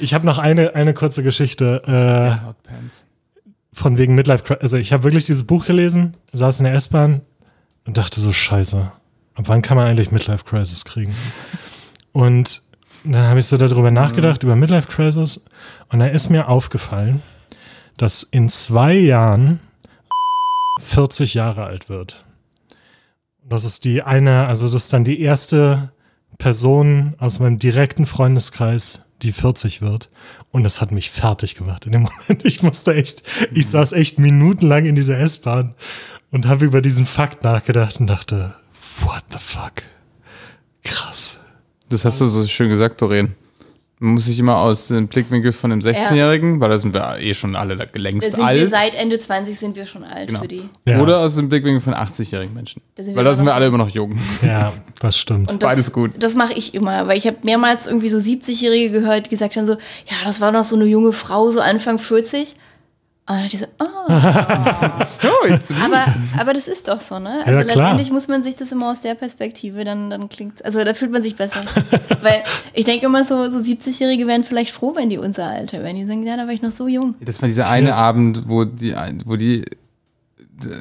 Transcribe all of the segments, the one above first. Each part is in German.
Ich habe noch eine, eine kurze Geschichte äh, von wegen Midlife Crisis. Also ich habe wirklich dieses Buch gelesen, saß in der S-Bahn und dachte so, scheiße, ab wann kann man eigentlich Midlife Crisis kriegen? Und dann habe ich so darüber nachgedacht, über Midlife Crisis. Und da ist mir aufgefallen, dass in zwei Jahren 40 Jahre alt wird. Das ist die eine, also das ist dann die erste Person aus meinem direkten Freundeskreis, die 40 wird. Und das hat mich fertig gemacht in dem Moment. Ich musste echt, ich saß echt minutenlang in dieser S-Bahn und habe über diesen Fakt nachgedacht und dachte, what the fuck? Krass. Das hast du so schön gesagt, Doreen. Man muss sich immer aus dem Blickwinkel von einem 16-Jährigen, weil da sind wir eh schon alle längst Da sind wir alt. seit Ende 20 sind wir schon alt Genau. für die. Ja. Oder aus dem Blickwinkel von 80-jährigen Menschen. Da wir weil da sind wir alle immer noch jung. Ja, das stimmt. Und das, Beides gut. Das mache ich immer, weil ich habe mehrmals irgendwie so 70-Jährige gehört, die gesagt haben so, ja, das war noch so eine junge Frau, so Anfang 40. Und dann ich so. Oh, it's me. aber, aber das ist doch so, ne? Also Ja, klar. letztendlich muss man sich das immer aus der Perspektive, dann, dann klingt, also da fühlt man sich besser. weil ich denke immer so, so 70-Jährige wären vielleicht froh, wenn die unser Alter wären. Die sagen, ja, da war ich noch so jung. Das war dieser eine Abend, wo die, wo die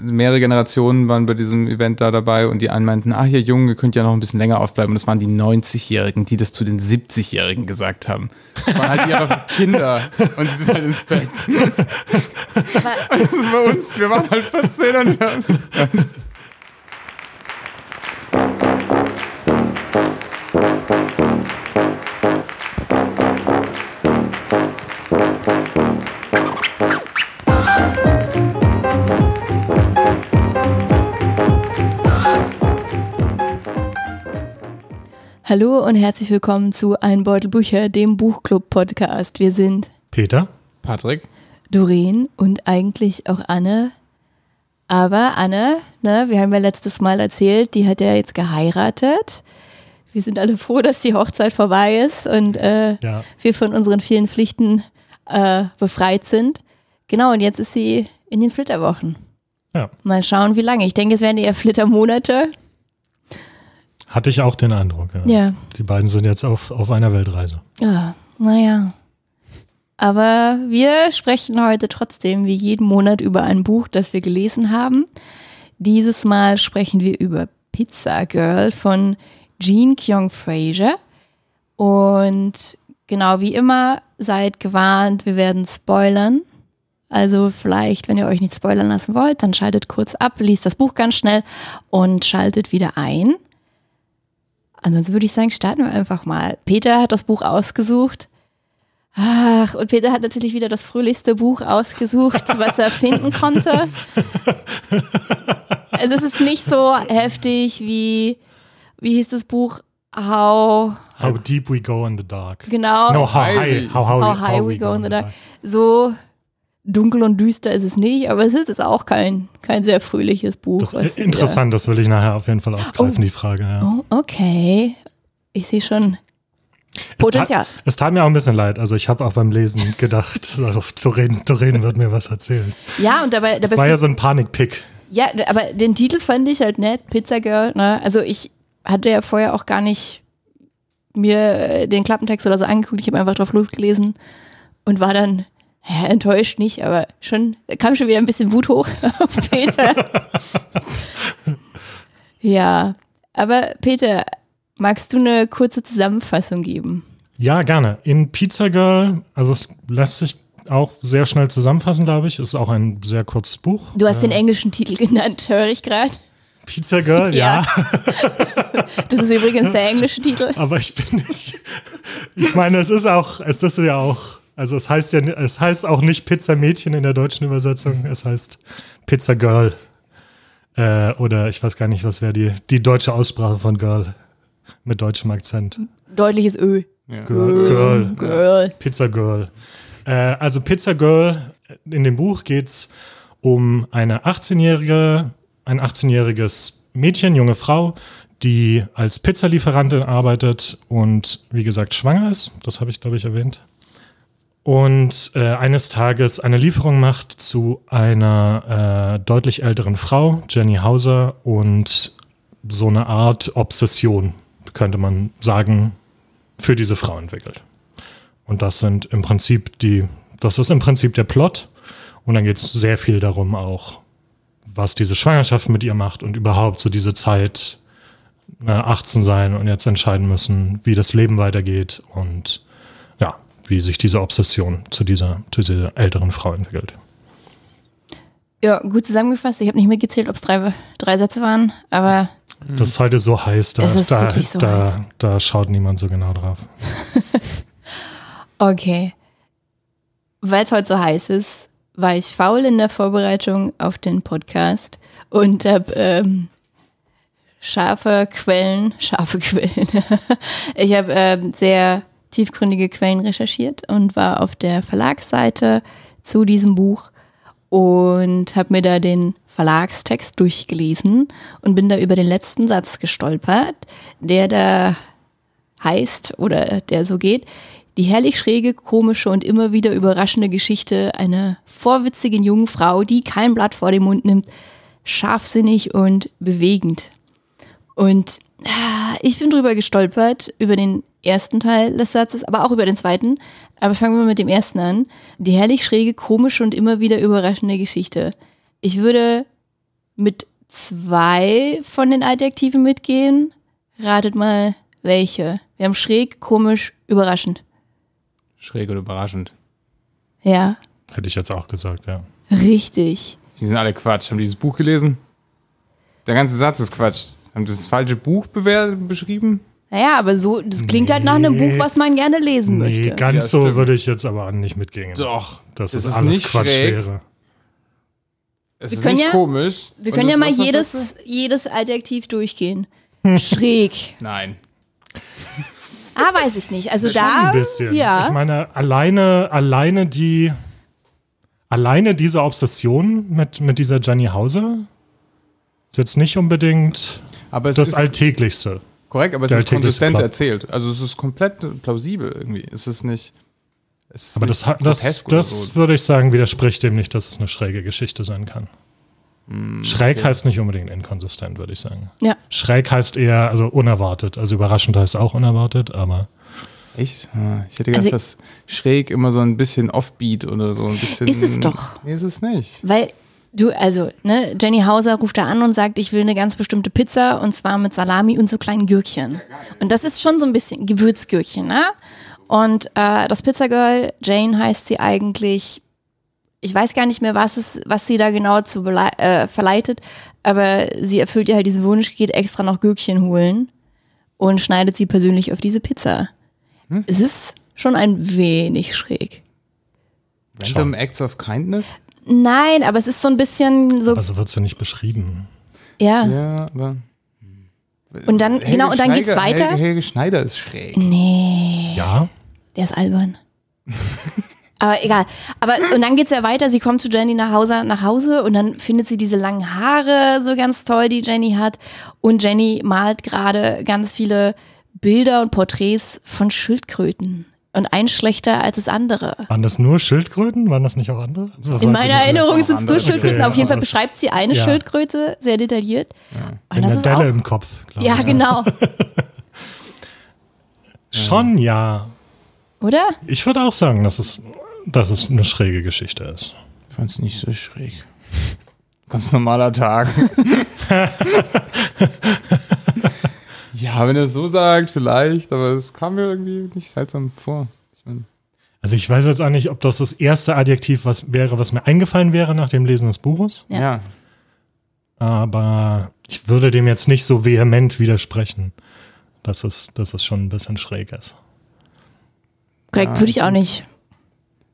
mehrere Generationen waren bei diesem Event da dabei und die einen meinten, ah, ihr Jungen, ihr könnt ja noch ein bisschen länger aufbleiben. Und das waren die 90-Jährigen, die das zu den 70-Jährigen gesagt haben. Das waren halt ihre Kinder und sie sind halt ins Bett. Ist bei uns, wir waren halt 14 und hallo und herzlich willkommen zu Ein Beutel Bücher, dem Buchclub-Podcast. Wir sind Peter? Patrick, Doreen und eigentlich auch Anne. Aber Anne, ne, wir haben ja letztes Mal erzählt, die hat ja jetzt geheiratet. Wir sind alle froh, dass die Hochzeit vorbei ist und äh, Ja. wir von unseren vielen Pflichten äh, befreit sind. Genau, und jetzt ist sie in den Flitterwochen. Ja. Mal schauen, wie lange. Ich denke, es werden eher Flittermonate. Hatte ich auch den Eindruck. Ja. Ja. Die beiden sind jetzt auf, auf einer Weltreise. Ja, naja. Aber wir sprechen heute trotzdem wie jeden Monat über ein Buch, das wir gelesen haben. Dieses Mal sprechen wir über Pizza Girl von Jean Kyung Fraser. Und genau wie immer, seid gewarnt, wir werden spoilern. Also vielleicht, wenn ihr euch nicht spoilern lassen wollt, dann schaltet kurz ab, liest das Buch ganz schnell und schaltet wieder ein. Ansonsten würde ich sagen, starten wir einfach mal. Peter hat das Buch ausgesucht. Ach, und Peter hat natürlich wieder das fröhlichste Buch ausgesucht, was er finden konnte. Also es ist nicht so heftig wie, wie hieß das Buch? How, How deep we go in the dark. genau, No, how High high, we- how, how, How High We Go in the Dark. so dunkel und düster ist es nicht, aber es ist, auch kein, kein sehr fröhliches Buch. Das ist interessant, das will ich nachher auf jeden Fall aufgreifen, Oh. die Frage. Ja. Oh, okay. Ich sehe schon Es Potenzial. tat, es tat mir auch ein bisschen leid. Also ich habe auch beim Lesen gedacht, Doreen, Doreen wird mir was erzählen. Ja, und dabei, Das dabei war ja so ein Panikpick. Ja, aber den Titel fand ich halt nett, Pizza Girl. Ne? Also ich hatte ja vorher auch gar nicht mir äh, den Klappentext oder so angeguckt. Ich habe einfach drauf losgelesen und war dann ja, enttäuscht nicht, aber schon kam schon wieder ein bisschen Wut hoch auf Peter. ja, aber Peter, magst du eine kurze Zusammenfassung geben? Ja, gerne. In Pizza Girl, also es lässt sich auch sehr schnell zusammenfassen, glaube ich. Ist auch ein sehr kurzes Buch. Du hast den englischen Titel genannt, höre ich gerade. Pizza Girl, Ja. ja. Das ist übrigens der englische Titel. Aber ich bin nicht. Ich meine, es ist auch, es ist ja auch, also es heißt ja, es heißt auch nicht Pizza Mädchen in der deutschen Übersetzung, es heißt Pizza Girl. Äh, oder ich weiß gar nicht, was wäre die, die deutsche Aussprache von Girl mit deutschem Akzent. Deutliches Ö. Ja. Girl. Girl. Girl. Pizza Girl. Äh, also Pizza Girl, in dem Buch geht's um eine 18-jährige, ein 18-jähriges Mädchen, junge Frau, die als Pizzalieferantin arbeitet und wie gesagt schwanger ist. Das habe ich, glaube ich, erwähnt. Und äh, eines Tages eine Lieferung macht zu einer äh, deutlich älteren Frau, Jenny Hauser, und so eine Art Obsession, könnte man sagen, für diese Frau entwickelt. Und das sind im Prinzip die, das ist im Prinzip der Plot. Und dann geht es sehr viel darum auch, was diese Schwangerschaft mit ihr macht und überhaupt so diese Zeit, äh, 18 sein und jetzt entscheiden müssen, wie das Leben weitergeht und wie sich diese Obsession zu dieser, zu dieser älteren Frau entwickelt. Ja, gut zusammengefasst. Ich habe nicht mitgezählt, ob es drei, drei Sätze waren, aber Das ist heute so heiß, da, da, so da, heiß. da schaut niemand so genau drauf. okay. Weil es heute so heiß ist, war ich faul in der Vorbereitung auf den Podcast und habe ähm, scharfe Quellen, scharfe Quellen. ich habe ähm, sehr tiefgründige Quellen recherchiert und war auf der Verlagsseite zu diesem Buch und habe mir da den Verlagstext durchgelesen und bin da über den letzten Satz gestolpert, der da heißt oder der so geht. Die herrlich schräge, komische und immer wieder überraschende Geschichte einer vorwitzigen jungen Frau, die kein Blatt vor den Mund nimmt, scharfsinnig und bewegend. Und ah, ich bin drüber gestolpert, über den ersten Teil des Satzes, aber auch über den zweiten. Aber fangen wir mit dem ersten an. Die herrlich schräge, komische und immer wieder überraschende Geschichte. Ich würde mit zwei von den Adjektiven mitgehen. Ratet mal, welche. Wir haben schräg, komisch, überraschend. Schräg oder überraschend. Ja, Hätte ich jetzt auch gesagt, ja. richtig. Die sind alle Quatsch. Haben die dieses Buch gelesen? Der ganze Satz ist Quatsch. Haben die das falsche Buch beschrieben? Naja, aber so, das klingt halt nach einem Nee. Buch, was man gerne lesen Nee, möchte. ganz Ja, so stimmt. würde ich jetzt aber nicht mitgehen. Doch. Dass Es es ist alles nicht Quatsch schräg. wäre. Es Wir ist können nicht ja- komisch. Wir Und können ja das- mal was das jedes, jedes Adjektiv durchgehen. Schräg. Nein. Ah, weiß ich nicht. Also Schon da, ein bisschen. ja. Ich meine, alleine, alleine die, alleine diese Obsession mit, mit dieser Jenny Hauser ist jetzt nicht unbedingt Aber es das ist Alltäglichste. Korrekt, aber es ist konsistent Plot. erzählt. Also es ist komplett plausibel irgendwie. Es ist nicht. Es ist Aber nicht das, das, das so. würde ich sagen, widerspricht dem nicht, dass es eine schräge Geschichte sein kann. Hm, Schräg heißt nicht unbedingt inkonsistent, würde ich sagen. Ja. Schräg heißt eher, also unerwartet. Also überraschend heißt auch unerwartet, aber Echt? Ah, Ich hätte gedacht, Also- dass schräg immer so ein bisschen offbeat oder so ein bisschen. Ist es doch. Nee, ist es nicht. Weil du, also, ne, Jenny Hauser ruft da an und sagt, ich will eine ganz bestimmte Pizza und zwar mit Salami und so kleinen Gürkchen. Und das ist schon so ein bisschen Gewürzgürkchen, ne? Und äh, das Pizzagirl, Jane heißt sie eigentlich, ich weiß gar nicht mehr, was, es, was sie da genau zu äh, verleitet, aber sie erfüllt ihr halt diesen Wunsch, geht extra noch Gürkchen holen und schneidet sie persönlich auf diese Pizza. Es ist schon ein wenig schräg. Random Acts of Kindness? Nein, aber es ist so ein bisschen so, also wird sie nicht beschrieben. ja. Ja, aber. Und dann, Helge genau, und dann geht's Schneider- weiter. Helge, Helge Schneider ist schräg. Nee, Ja, der ist albern. Aber egal. Aber und dann geht's ja weiter. Sie kommt zu Jenny nach Hause, nach Hause und dann findet sie diese langen Haare so ganz toll, die Jenny hat. Und Jenny malt gerade ganz viele Bilder und Porträts von Schildkröten. Und eins schlechter als das andere. waren das nur Schildkröten? Waren das nicht auch andere? Weiß In meiner. Erinnerung sind es nur. Schildkröten. Okay, Auf jeden Fall beschreibt sie eine ja. Schildkröte sehr detailliert. Und In das der Delle auch, im Kopf, glaube ja, ich. genau. Schon ja. Oder? Ich würde auch sagen, dass es, dass es eine schräge Geschichte ist. Ich fand's nicht so schräg. Ganz normaler Tag. ja, wenn er es so sagt, vielleicht, aber es kam mir irgendwie nicht seltsam vor. Ich mein, Also ich weiß jetzt auch nicht, ob das das erste Adjektiv was wäre, was mir eingefallen wäre nach dem Lesen des Buches. Ja. ja. Aber ich würde dem jetzt nicht so vehement widersprechen, dass es, dass es schon ein bisschen schräg ist. Korrekt, Ja, würde ich auch nicht.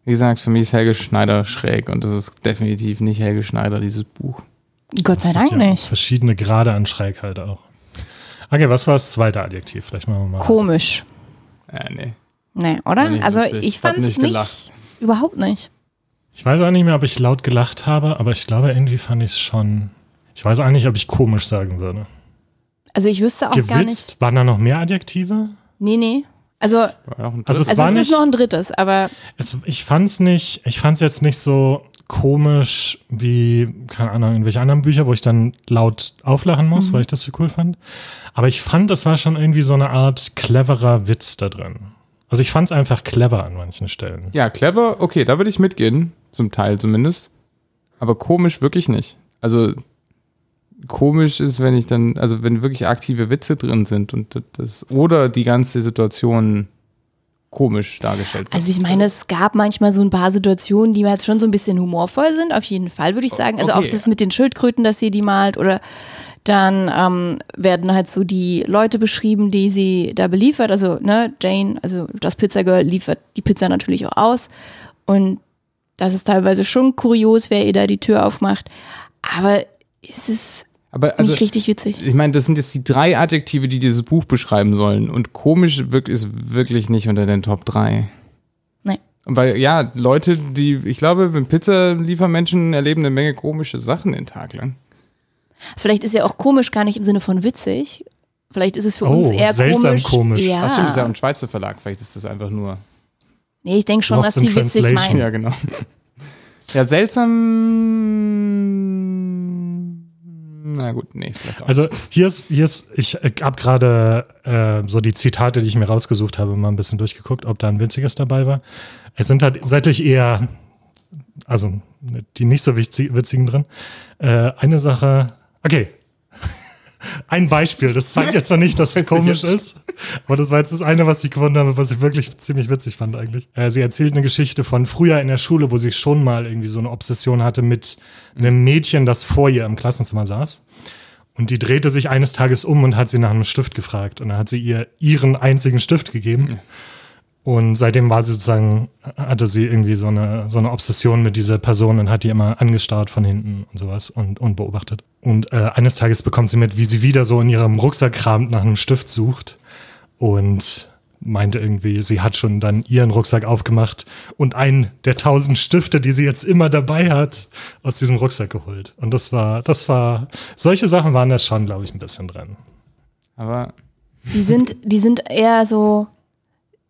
Wie gesagt, für mich ist Helge Schneider schräg und das ist definitiv nicht Helge Schneider, dieses Buch. Gott sei Dank Ja, nicht. Verschiedene Grade an Schrägheit auch. Okay, was war das zweite Adjektiv? Vielleicht machen wir mal. Komisch. Ja, nee. Nee, oder? nicht Also lustig. ich fand es nicht nicht, gelacht. überhaupt nicht. Ich weiß auch nicht mehr, ob ich laut gelacht habe, aber ich glaube, irgendwie fand ich es schon. Ich weiß auch nicht, ob ich komisch sagen würde. Also ich wüsste auch gar nicht. Gewitzt, waren da noch mehr Adjektive? Nee, nee. Also, Also es also war es nicht. ist noch ein drittes, aber Es, ich fand's nicht, ich fand's jetzt nicht so komisch wie, keine Ahnung, irgendwelche anderen Bücher, wo ich dann laut auflachen muss, weil ich das so cool fand. Aber ich fand, es war schon irgendwie so eine Art cleverer Witz da drin. Also ich fand es einfach clever an manchen Stellen. Ja, clever, okay, da würde ich mitgehen, zum Teil zumindest. Aber komisch wirklich nicht. Also komisch ist, wenn ich dann, also wenn wirklich aktive Witze drin sind und das oder die ganze Situation komisch dargestellt wird. Also ich meine, es gab manchmal so ein paar Situationen, die jetzt schon so ein bisschen humorvoll sind, auf jeden Fall würde ich sagen. Also Okay. auch das mit den Schildkröten, dass sie die malt oder dann ähm, werden halt so die Leute beschrieben, die sie da beliefert. Also ne, Jane, also das Pizzagirl liefert die Pizza natürlich auch aus und das ist teilweise schon kurios, wer ihr da die Tür aufmacht. Aber es ist Aber also, nicht richtig witzig. ich meine, das sind jetzt die drei Adjektive, die dieses Buch beschreiben sollen. Und komisch wirkt ist wirklich nicht unter den Top 3. Nee. Weil, ja, Leute, die, ich glaube, wenn Pizzaliefermenschen erleben eine Menge komische Sachen den Tag lang. Vielleicht ist ja auch komisch gar nicht im Sinne von witzig. Vielleicht ist es für Oh, uns eher seltsam komisch. komisch. Ja. Ach stimmt, das ist ja ein Schweizer Verlag. Vielleicht ist das einfach nur. Nee, ich denke schon, Lost dass die witzig meinen. Ja, genau. Ja, seltsam. Na gut, nee, vielleicht auch. Also nicht. hier ist, hier ist, ich habe gerade äh, so die Zitate, die ich mir rausgesucht habe, mal ein bisschen durchgeguckt, ob da ein witziges dabei war. Es sind halt seitlich eher, also die nicht so witzig, witzigen drin. Äh, eine Sache, okay. Ein Beispiel, das zeigt jetzt noch nicht, dass es komisch ist, aber das war jetzt das eine, was ich gefunden habe, was ich wirklich ziemlich witzig fand eigentlich. Äh, sie erzählt eine Geschichte von früher in der Schule, wo sie schon mal irgendwie so eine Obsession hatte mit einem Mädchen, das vor ihr im Klassenzimmer saß. Und die drehte sich eines Tages um und hat sie nach einem Stift gefragt. Und dann hat sie ihr ihren einzigen Stift gegeben. Und seitdem war sie sozusagen, hatte sie irgendwie so eine, so eine Obsession mit dieser Person und hat die immer angestarrt von hinten und sowas und, und beobachtet. Und äh, eines Tages bekommt sie mit, wie sie wieder so in ihrem Rucksack kramt, nach einem Stift sucht und meinte irgendwie, sie hat schon dann ihren Rucksack aufgemacht und einen der tausend Stifte, die sie jetzt immer dabei hat, aus diesem Rucksack geholt. Und das war, das war, solche Sachen waren da schon, glaube ich, ein bisschen drin. Aber Die sind, die sind eher so,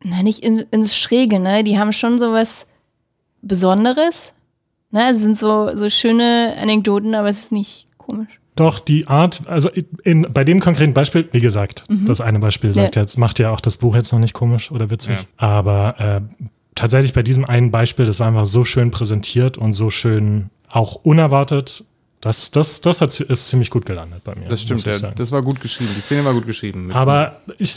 na, nicht in, ins Schräge, ne? Die haben schon so was Besonderes. Ne? Es sind so, so schöne Anekdoten, aber es ist nicht komisch. Doch, die Art, also in, bei dem konkreten Beispiel, wie gesagt, das eine Beispiel sagt Ja. jetzt, macht ja auch das Buch jetzt noch nicht komisch oder witzig. Ja. Aber äh, tatsächlich bei diesem einen Beispiel, das war einfach so schön präsentiert und so schön auch unerwartet. Das, das, das hat, ist ziemlich gut gelandet bei mir. das stimmt, ja, das war gut geschrieben. Die Szene war gut geschrieben. Aber ich,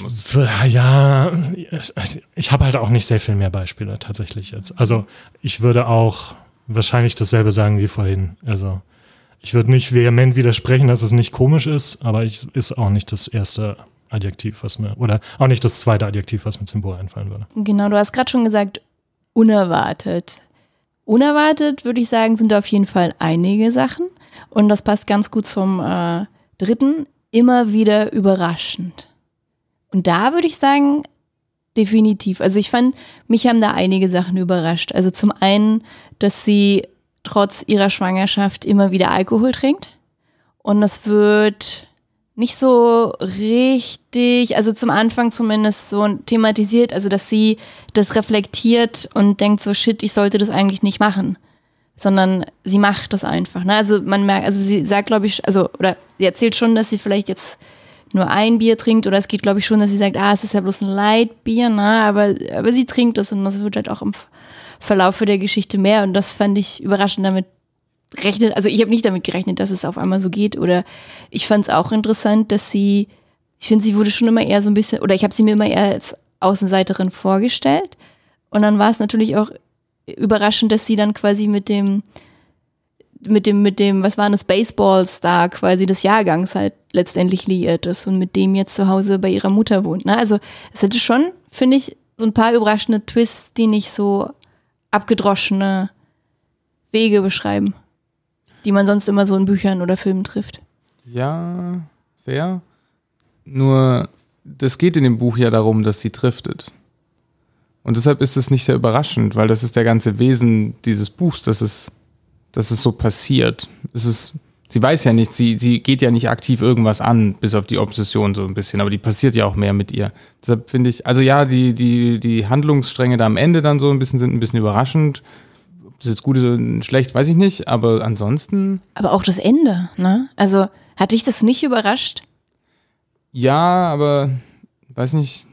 ja, ich, ich habe halt auch nicht sehr viel mehr Beispiele tatsächlich jetzt. Also ich würde auch wahrscheinlich dasselbe sagen wie vorhin. Also ich würde nicht vehement widersprechen, dass es nicht komisch ist, aber ich ist auch nicht das erste Adjektiv, was mir, oder auch nicht das zweite Adjektiv, was mir zum Buch einfallen würde. Genau, du hast gerade schon gesagt, unerwartet. Unerwartet, würde ich sagen, sind auf jeden Fall einige Sachen. Und das passt ganz gut zum äh, dritten, immer wieder überraschend. Und da würde ich sagen, definitiv. Also ich fand, mich haben da einige Sachen überrascht. Also zum einen, dass sie trotz ihrer Schwangerschaft immer wieder Alkohol trinkt. Und das wird nicht so richtig, also zum Anfang zumindest so thematisiert, also dass sie das reflektiert und denkt so, shit, ich sollte das eigentlich nicht machen. Sondern sie macht das einfach. Ne? Also man merkt, also sie sagt, glaube ich, also, oder sie erzählt schon, dass sie vielleicht jetzt nur ein Bier trinkt, oder es geht, glaube ich, schon, dass sie sagt, ah, es ist ja bloß ein Leitbier, ne? aber, aber sie trinkt das und das wird halt auch im Verlauf der Geschichte mehr. Und das fand ich überraschend damit rechnet, also ich habe nicht damit gerechnet, dass es auf einmal so geht. Oder ich fand es auch interessant, dass sie, ich finde, sie wurde schon immer eher so ein bisschen, oder ich habe sie mir immer eher als Außenseiterin vorgestellt. Und dann war es natürlich auch überraschend, dass sie dann quasi mit dem, mit dem, mit dem, was war das, Baseball-Star quasi des Jahrgangs halt letztendlich liiert ist und mit dem jetzt zu Hause bei ihrer Mutter wohnt. Ne? Also es hätte schon, finde ich, so ein paar überraschende Twists, die nicht so abgedroschene Wege beschreiben, die man sonst immer so in Büchern oder Filmen trifft. Ja, fair. Nur, das geht in dem Buch ja darum, dass sie driftet. Und deshalb ist es nicht sehr überraschend, weil das ist der ganze Wesen dieses Buchs, dass es, dass es so passiert. Es ist, sie weiß ja nicht, sie, sie geht ja nicht aktiv irgendwas an, bis auf die Obsession so ein bisschen, aber die passiert ja auch mehr mit ihr. Deshalb finde ich, also ja, die, die, die Handlungsstränge da am Ende dann so ein bisschen sind ein bisschen überraschend. Ob das jetzt gut ist oder schlecht, weiß ich nicht, aber ansonsten. Aber auch das Ende, ne? Also hat dich das nicht überrascht? Ja, aber weiß nicht.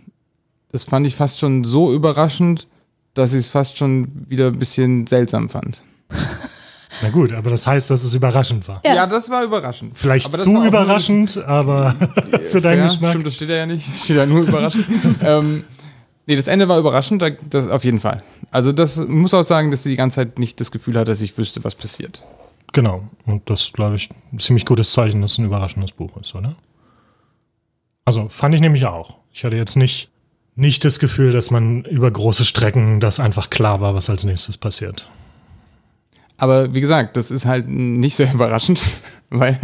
Das fand ich fast schon so überraschend, dass ich es fast schon wieder ein bisschen seltsam fand. Na gut, aber das heißt, dass es überraschend war. Ja. das war überraschend. Vielleicht Aber das zu auch nur überraschend, aber für deinen ja, Geschmack. Stimmt, das steht da ja nicht. Steht da nur überraschend. ähm, nee, das Ende war überraschend, da- das auf jeden Fall. Also das muss auch sagen, dass sie die ganze Zeit nicht das Gefühl hat, dass ich wüsste, was passiert. Genau. Und das, glaube ich, ein ziemlich gutes Zeichen, dass es ein überraschendes Buch ist, oder? Also fand ich nämlich auch. Ich hatte jetzt nicht, nicht das Gefühl, dass man über große Strecken das einfach klar war, was als nächstes passiert. Aber wie gesagt, das ist halt nicht so überraschend, weil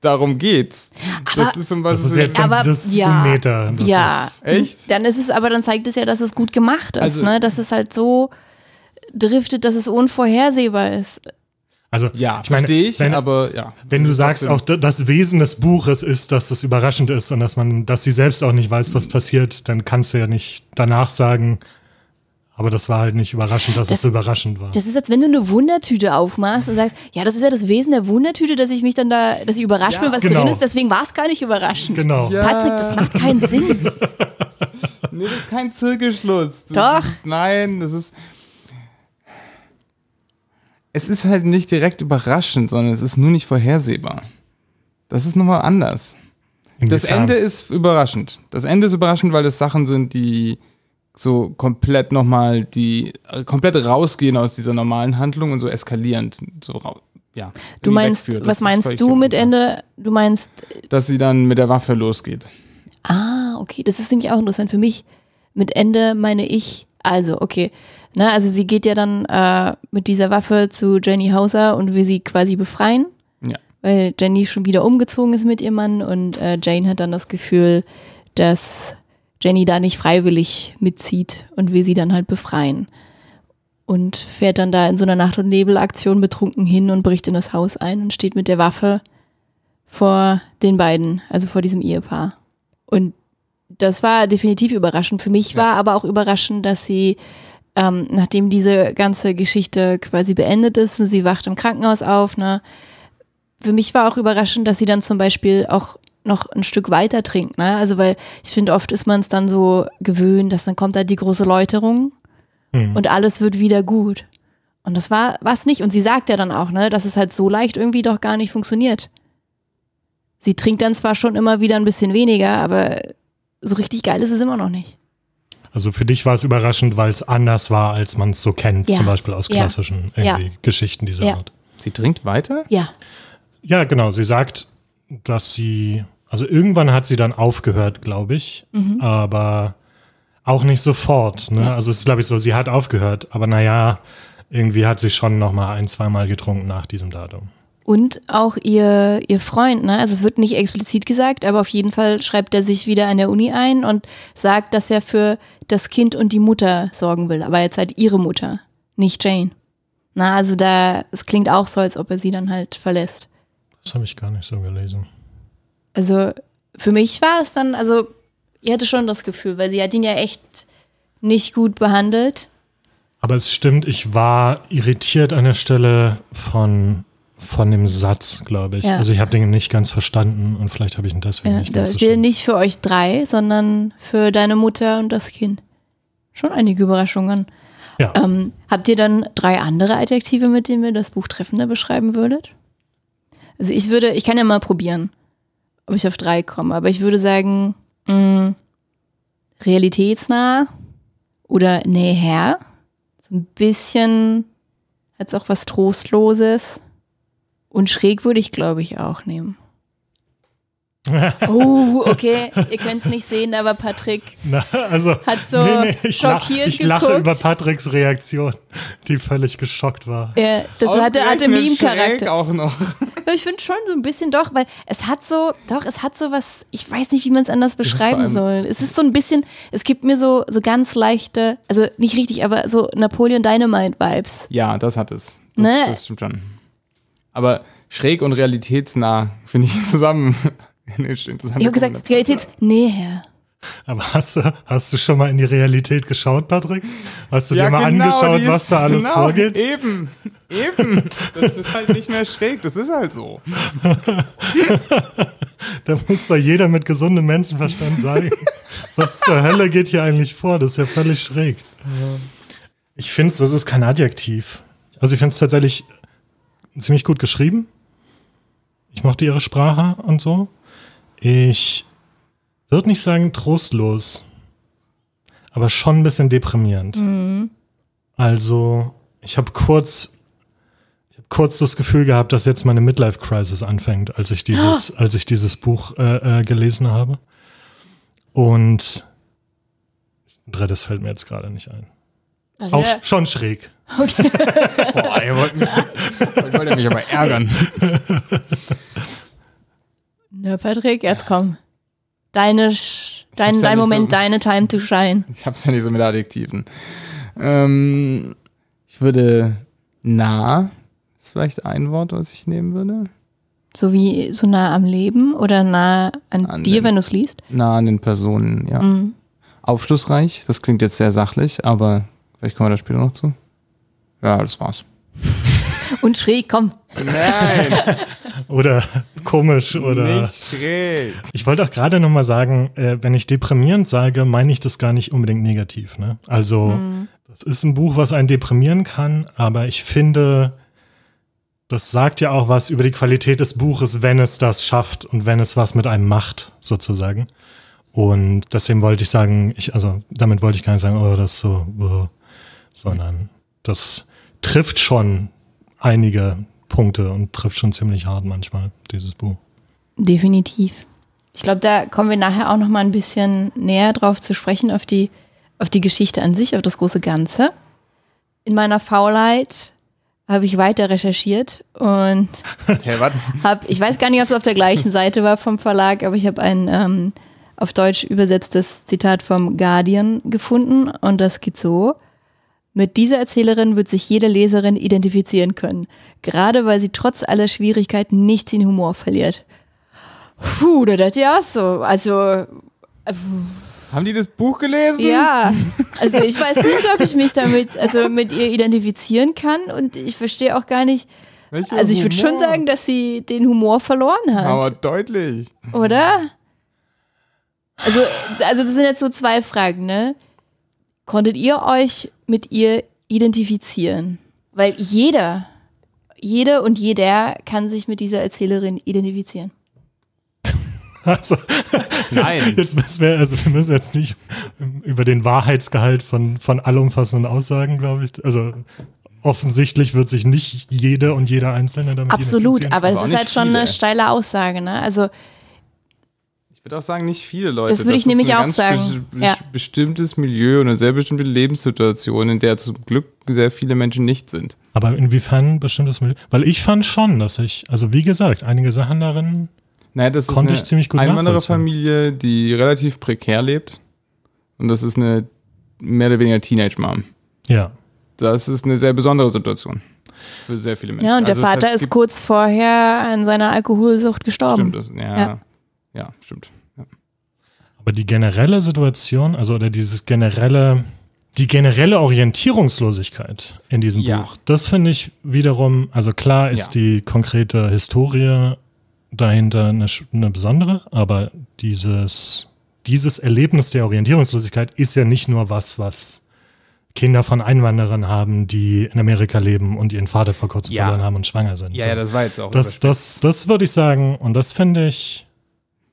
darum geht's. das Aber- ist um was Das ist es- jetzt Aber, das ist ja, ein Meter. Das ja. Ist, Echt? Dann ist es, aber dann zeigt es ja, dass es gut gemacht ist, Also- ne? Dass es halt so driftet, dass es unvorhersehbar ist. Also, Ja, ich meine, verstehe ich, wenn, aber ja. wenn du sagst, trotzdem- auch das Wesen des Buches ist, dass das überraschend ist und dass man, dass sie selbst auch nicht weiß, was passiert, dann kannst du ja nicht danach sagen, aber das war halt nicht überraschend, dass Das- es so überraschend war. Das ist, als wenn du eine Wundertüte aufmachst und sagst, ja, das ist ja das Wesen der Wundertüte, dass ich mich dann da, dass ich überrascht Ja, bin, was genau. drin ist, deswegen war es gar nicht überraschend. genau. Ja. Patrick, das macht keinen Sinn. Nee, das ist kein Zirkelschluss. Das Doch. Ist, nein, das ist. Es ist halt nicht direkt überraschend, sondern es ist nur nicht vorhersehbar. Das ist nochmal anders. Das? Ende ist überraschend. Das Ende ist überraschend, weil es Sachen sind, die so komplett nochmal, die äh, komplett rausgehen aus dieser normalen Handlung und so eskalierend. So ja, Du meinst, was meinst du mit. Ende? Du meinst, Dass sie dann mit der Waffe losgeht. ah, okay, das ist nämlich auch interessant für mich. Mit Ende meine ich, also, okay. Na, also sie geht ja dann äh, mit dieser Waffe zu Jenny Hauser und will sie quasi befreien. Ja. weil Jenny schon wieder umgezogen ist mit ihrem Mann und äh, Jane hat dann das Gefühl, dass Jenny da nicht freiwillig mitzieht und will sie dann halt befreien. Und fährt dann da in so einer Nacht- und Nebelaktion betrunken hin und bricht in das Haus ein und steht mit der Waffe vor den beiden, also vor diesem Ehepaar. Und das war definitiv überraschend. Für mich Ja. war aber auch überraschend, dass sie, ähm, nachdem diese ganze Geschichte quasi beendet ist, und sie wacht im Krankenhaus auf, ne, für mich war auch überraschend, dass sie dann zum Beispiel auch noch ein Stück weiter trinkt. Ne? Also, weil ich finde, oft ist man es dann so gewöhnt, dass dann kommt da die große Läuterung Hm. und alles wird wieder gut. Und das war was nicht. Und sie sagt ja dann auch, ne, dass es halt so leicht irgendwie doch gar nicht funktioniert. Sie trinkt dann zwar schon immer wieder ein bisschen weniger, aber so richtig geil ist es immer noch nicht. Also für dich war es überraschend, weil es anders war, als man es so kennt, Ja. zum Beispiel aus Ja. klassischen irgendwie Geschichten dieser Ja. Art. Sie trinkt weiter? Ja. Ja, genau. Sie sagt, dass sie, also irgendwann hat sie dann aufgehört, glaube ich, Mhm. aber auch nicht sofort. Ne? Also es ist, glaube ich, so, sie hat aufgehört, aber naja, irgendwie hat sie schon noch mal ein, zweimal getrunken nach diesem Datum. Und auch ihr, ihr Freund, ne? Also es wird nicht explizit gesagt, aber auf jeden Fall schreibt er sich wieder an der Uni ein und sagt, dass er für das Kind und die Mutter sorgen will. Aber jetzt halt ihre Mutter, nicht Jane. Na, also da, es klingt auch so, als ob er sie dann halt verlässt. Das habe ich gar nicht so gelesen. Also für mich war es dann, also ich hatte schon das Gefühl, weil sie hat ihn ja echt nicht gut behandelt. Aber es stimmt, ich war irritiert an der Stelle von, von dem Satz, glaube ich. Ja. Also ich habe den nicht ganz verstanden und vielleicht habe ich ihn deswegen Ja, nicht ganz steht verstanden. nicht für euch drei, sondern für deine Mutter und das Kind. Schon einige Überraschungen. Ja. Ähm, habt ihr dann drei andere Adjektive, mit denen ihr das Buch treffender beschreiben würdet? Also ich würde, ich kann ja mal probieren, ob ich auf drei komme, aber ich würde sagen, mh, realitätsnah oder näher. So ein bisschen hat es auch was Trostloses. Und schräg würde ich, glaube ich, auch nehmen. Oh, okay, ihr könnt es nicht sehen, aber Patrick Na, also, hat so ich, lach, schockiert ich lache geguckt. über Patricks Reaktion, die völlig geschockt war. Ja, das hatte, hatte Meme-Charakter. auch noch. Ja, Ich finde schon so ein bisschen doch, weil es hat so, doch, es hat so was, ich weiß nicht, wie man es anders beschreiben soll. Es ist so ein bisschen, es gibt mir so, so ganz leichte, also nicht richtig, aber so Napoleon Dynamite-Vibes. Ja, das hat es. Das, Ne? das stimmt schon. Aber schräg und realitätsnah finde ich zusammen eine interessante Ich habe gesagt. Realitätsnäher. Aber hast du, hast du schon mal in die Realität geschaut, Patrick? Hast du Ja, dir mal genau, angeschaut, was da alles genau, vorgeht? Eben, eben. Das ist halt nicht mehr schräg, das ist halt so. Da muss doch jeder mit gesundem Menschenverstand sagen, Was zur Hölle geht hier eigentlich vor? Das ist ja völlig schräg. Ich finde es, das ist kein Adjektiv. Also ich finde es tatsächlich ziemlich gut geschrieben. Ich mochte ihre Sprache und so. Ich würde nicht sagen trostlos, aber schon ein bisschen deprimierend. Also ich habe kurz, ich habe kurz das Gefühl gehabt, dass jetzt meine Midlife Crisis anfängt, als ich dieses, als ich dieses Buch äh, äh, gelesen habe. Und ein drittes fällt mir jetzt gerade nicht ein. Das Auch schon schräg. Boah, ihr wollt mich, ihr wollt mich aber ärgern. Na, Patrick, jetzt komm. Deine, Sch- dein, ja dein Moment, so- deine Time to shine. Ich hab's ja nicht so mit Adjektiven. Ähm, ich würde nah, ist vielleicht ein Wort, was ich nehmen würde. So wie so nah am Leben oder nah an, An dir, den- wenn du es liest. Nah an den Personen, ja. Mhm. Aufschlussreich, das klingt jetzt sehr sachlich, aber vielleicht kommen wir da später noch zu. Ja, das war's. Und schräg, komm. Nein, Oder komisch oder. schräg. Ich wollte auch gerade noch mal sagen, äh, wenn ich deprimierend sage, meine ich das gar nicht unbedingt negativ. Ne? Also das ist ein Buch, was einen deprimieren kann, aber ich finde, das sagt ja auch was über die Qualität des Buches, wenn es das schafft und wenn es was mit einem macht, sozusagen. Und deswegen wollte ich sagen, ich, also damit wollte ich gar nicht sagen, oh, das ist so, oh, sondern das trifft schon einige Punkte und trifft schon ziemlich hart manchmal, dieses Buch. Definitiv. Ich glaube, da kommen wir nachher auch noch mal ein bisschen näher drauf zu sprechen, auf die, auf die Geschichte an sich, auf das große Ganze. In meiner Faulheit habe ich weiter recherchiert und Hey, habe, ich weiß gar nicht, ob es auf der gleichen Seite war vom Verlag, aber ich habe ein ähm, auf Deutsch übersetztes Zitat vom Guardian gefunden und das geht so. Mit dieser Erzählerin wird sich jede Leserin identifizieren können, gerade weil sie trotz aller Schwierigkeiten nicht den Humor verliert. Puh, das ist ja so. Also, Haben die das Buch gelesen? ja, also ich weiß nicht, ob ich mich damit, also mit ihr identifizieren kann und ich verstehe auch gar nicht, Welcher also ich würde schon sagen, dass sie den Humor verloren hat. Aber deutlich. Oder? Also, also das sind jetzt so zwei Fragen, ne? Konntet ihr euch mit ihr identifizieren? Weil jeder, jede und jeder kann sich mit dieser Erzählerin identifizieren. Also, Nein. jetzt müssen wir, also wir müssen jetzt nicht über den Wahrheitsgehalt von, von allumfassenden Aussagen, glaube ich. Also offensichtlich wird sich nicht jede und jeder Einzelne damit Absolut, identifizieren. aber das ist halt schon eine steile Aussage, ne? Also würde auch sagen, nicht viele Leute. Das würde ich ist nämlich auch ganz sagen. bes- Ja. bestimmtes Milieu und eine sehr bestimmte Lebenssituation, in der zum Glück sehr viele Menschen nicht sind. Aber inwiefern bestimmtes Milieu? Weil ich fand schon, dass ich, also wie gesagt, einige Sachen darin, Naja, das Konnte ist ich ziemlich gut eine. Einwandererfamilie, die relativ prekär lebt. Und das ist eine mehr oder weniger Teenage-Mom. ja. Das ist eine sehr besondere Situation für sehr viele Menschen. ja, und der Also das Vater heißt, ist kurz vorher an seiner Alkoholsucht gestorben. Stimmt, das, ja, Ja. ja. stimmt. Aber die generelle Situation, also oder dieses generelle, die generelle Orientierungslosigkeit in diesem Ja. Buch, das finde ich wiederum, also klar ist Ja. die konkrete Historie dahinter eine, eine besondere, aber dieses, dieses Erlebnis der Orientierungslosigkeit ist ja nicht nur was, was Kinder von Einwanderern haben, die in Amerika leben und ihren Vater vor kurzem Ja. verloren haben und schwanger sind. Ja, So. ja, das war jetzt auch. Das, das, das würde ich sagen, und das finde ich,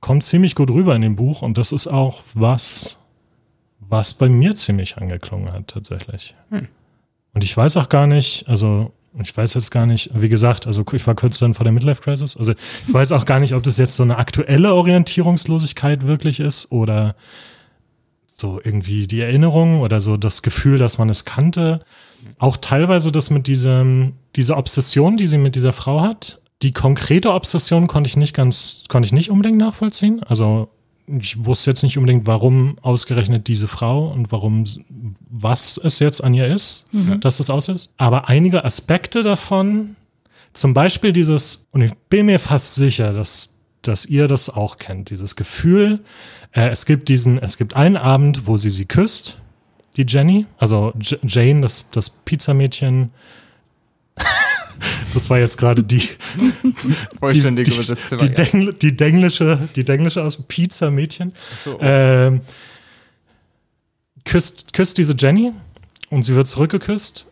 kommt ziemlich gut rüber in dem Buch und das ist auch was, was bei mir ziemlich angeklungen hat, tatsächlich. Hm. Und ich weiß auch gar nicht, also ich weiß jetzt gar nicht, wie gesagt, also ich war kurz dann vor der Midlife Crisis, also ich weiß auch gar nicht, ob das jetzt so eine aktuelle Orientierungslosigkeit wirklich ist oder so irgendwie die Erinnerung oder so das Gefühl, dass man es kannte. Auch teilweise das mit diesem, dieser Obsession, die sie mit dieser Frau hat. Die konkrete Obsession konnte ich nicht ganz, konnte ich nicht unbedingt nachvollziehen. Also ich wusste jetzt nicht unbedingt, warum ausgerechnet diese Frau und warum, was es jetzt an ihr ist, dass es aus ist. Aber einige Aspekte davon, zum Beispiel dieses, und ich bin mir fast sicher, dass, dass ihr das auch kennt, dieses Gefühl, äh, es gibt diesen, es gibt einen Abend, wo sie sie küsst, die Jenny, also J Jane, das, das Pizzamädchen. das war jetzt gerade die, vollständig die, übersetzte die, Variante. Dengl, die, denglische, die denglische aus Pizzamädchen. So. Ähm, küsst, küsst diese Jenny und sie wird zurückgeküsst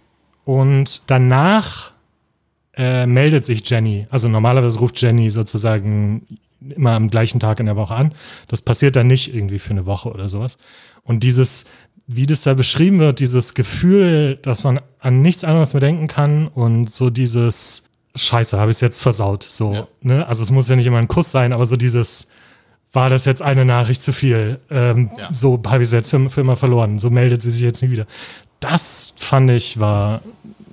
und danach äh, meldet sich Jenny. Also normalerweise ruft Jenny sozusagen immer am gleichen Tag in der Woche an. Das passiert dann nicht irgendwie für eine Woche oder sowas. Und dieses, wie das da beschrieben wird, dieses Gefühl, dass man an nichts anderes mehr denken kann und so dieses Scheiße, habe ich es jetzt versaut. So, Ja. ne? Also es muss ja nicht immer ein Kuss sein, aber so dieses, war das jetzt eine Nachricht zu viel? Ähm, Ja. So habe ich es jetzt für, für immer verloren. So meldet sie sich jetzt nie wieder. Das fand ich war,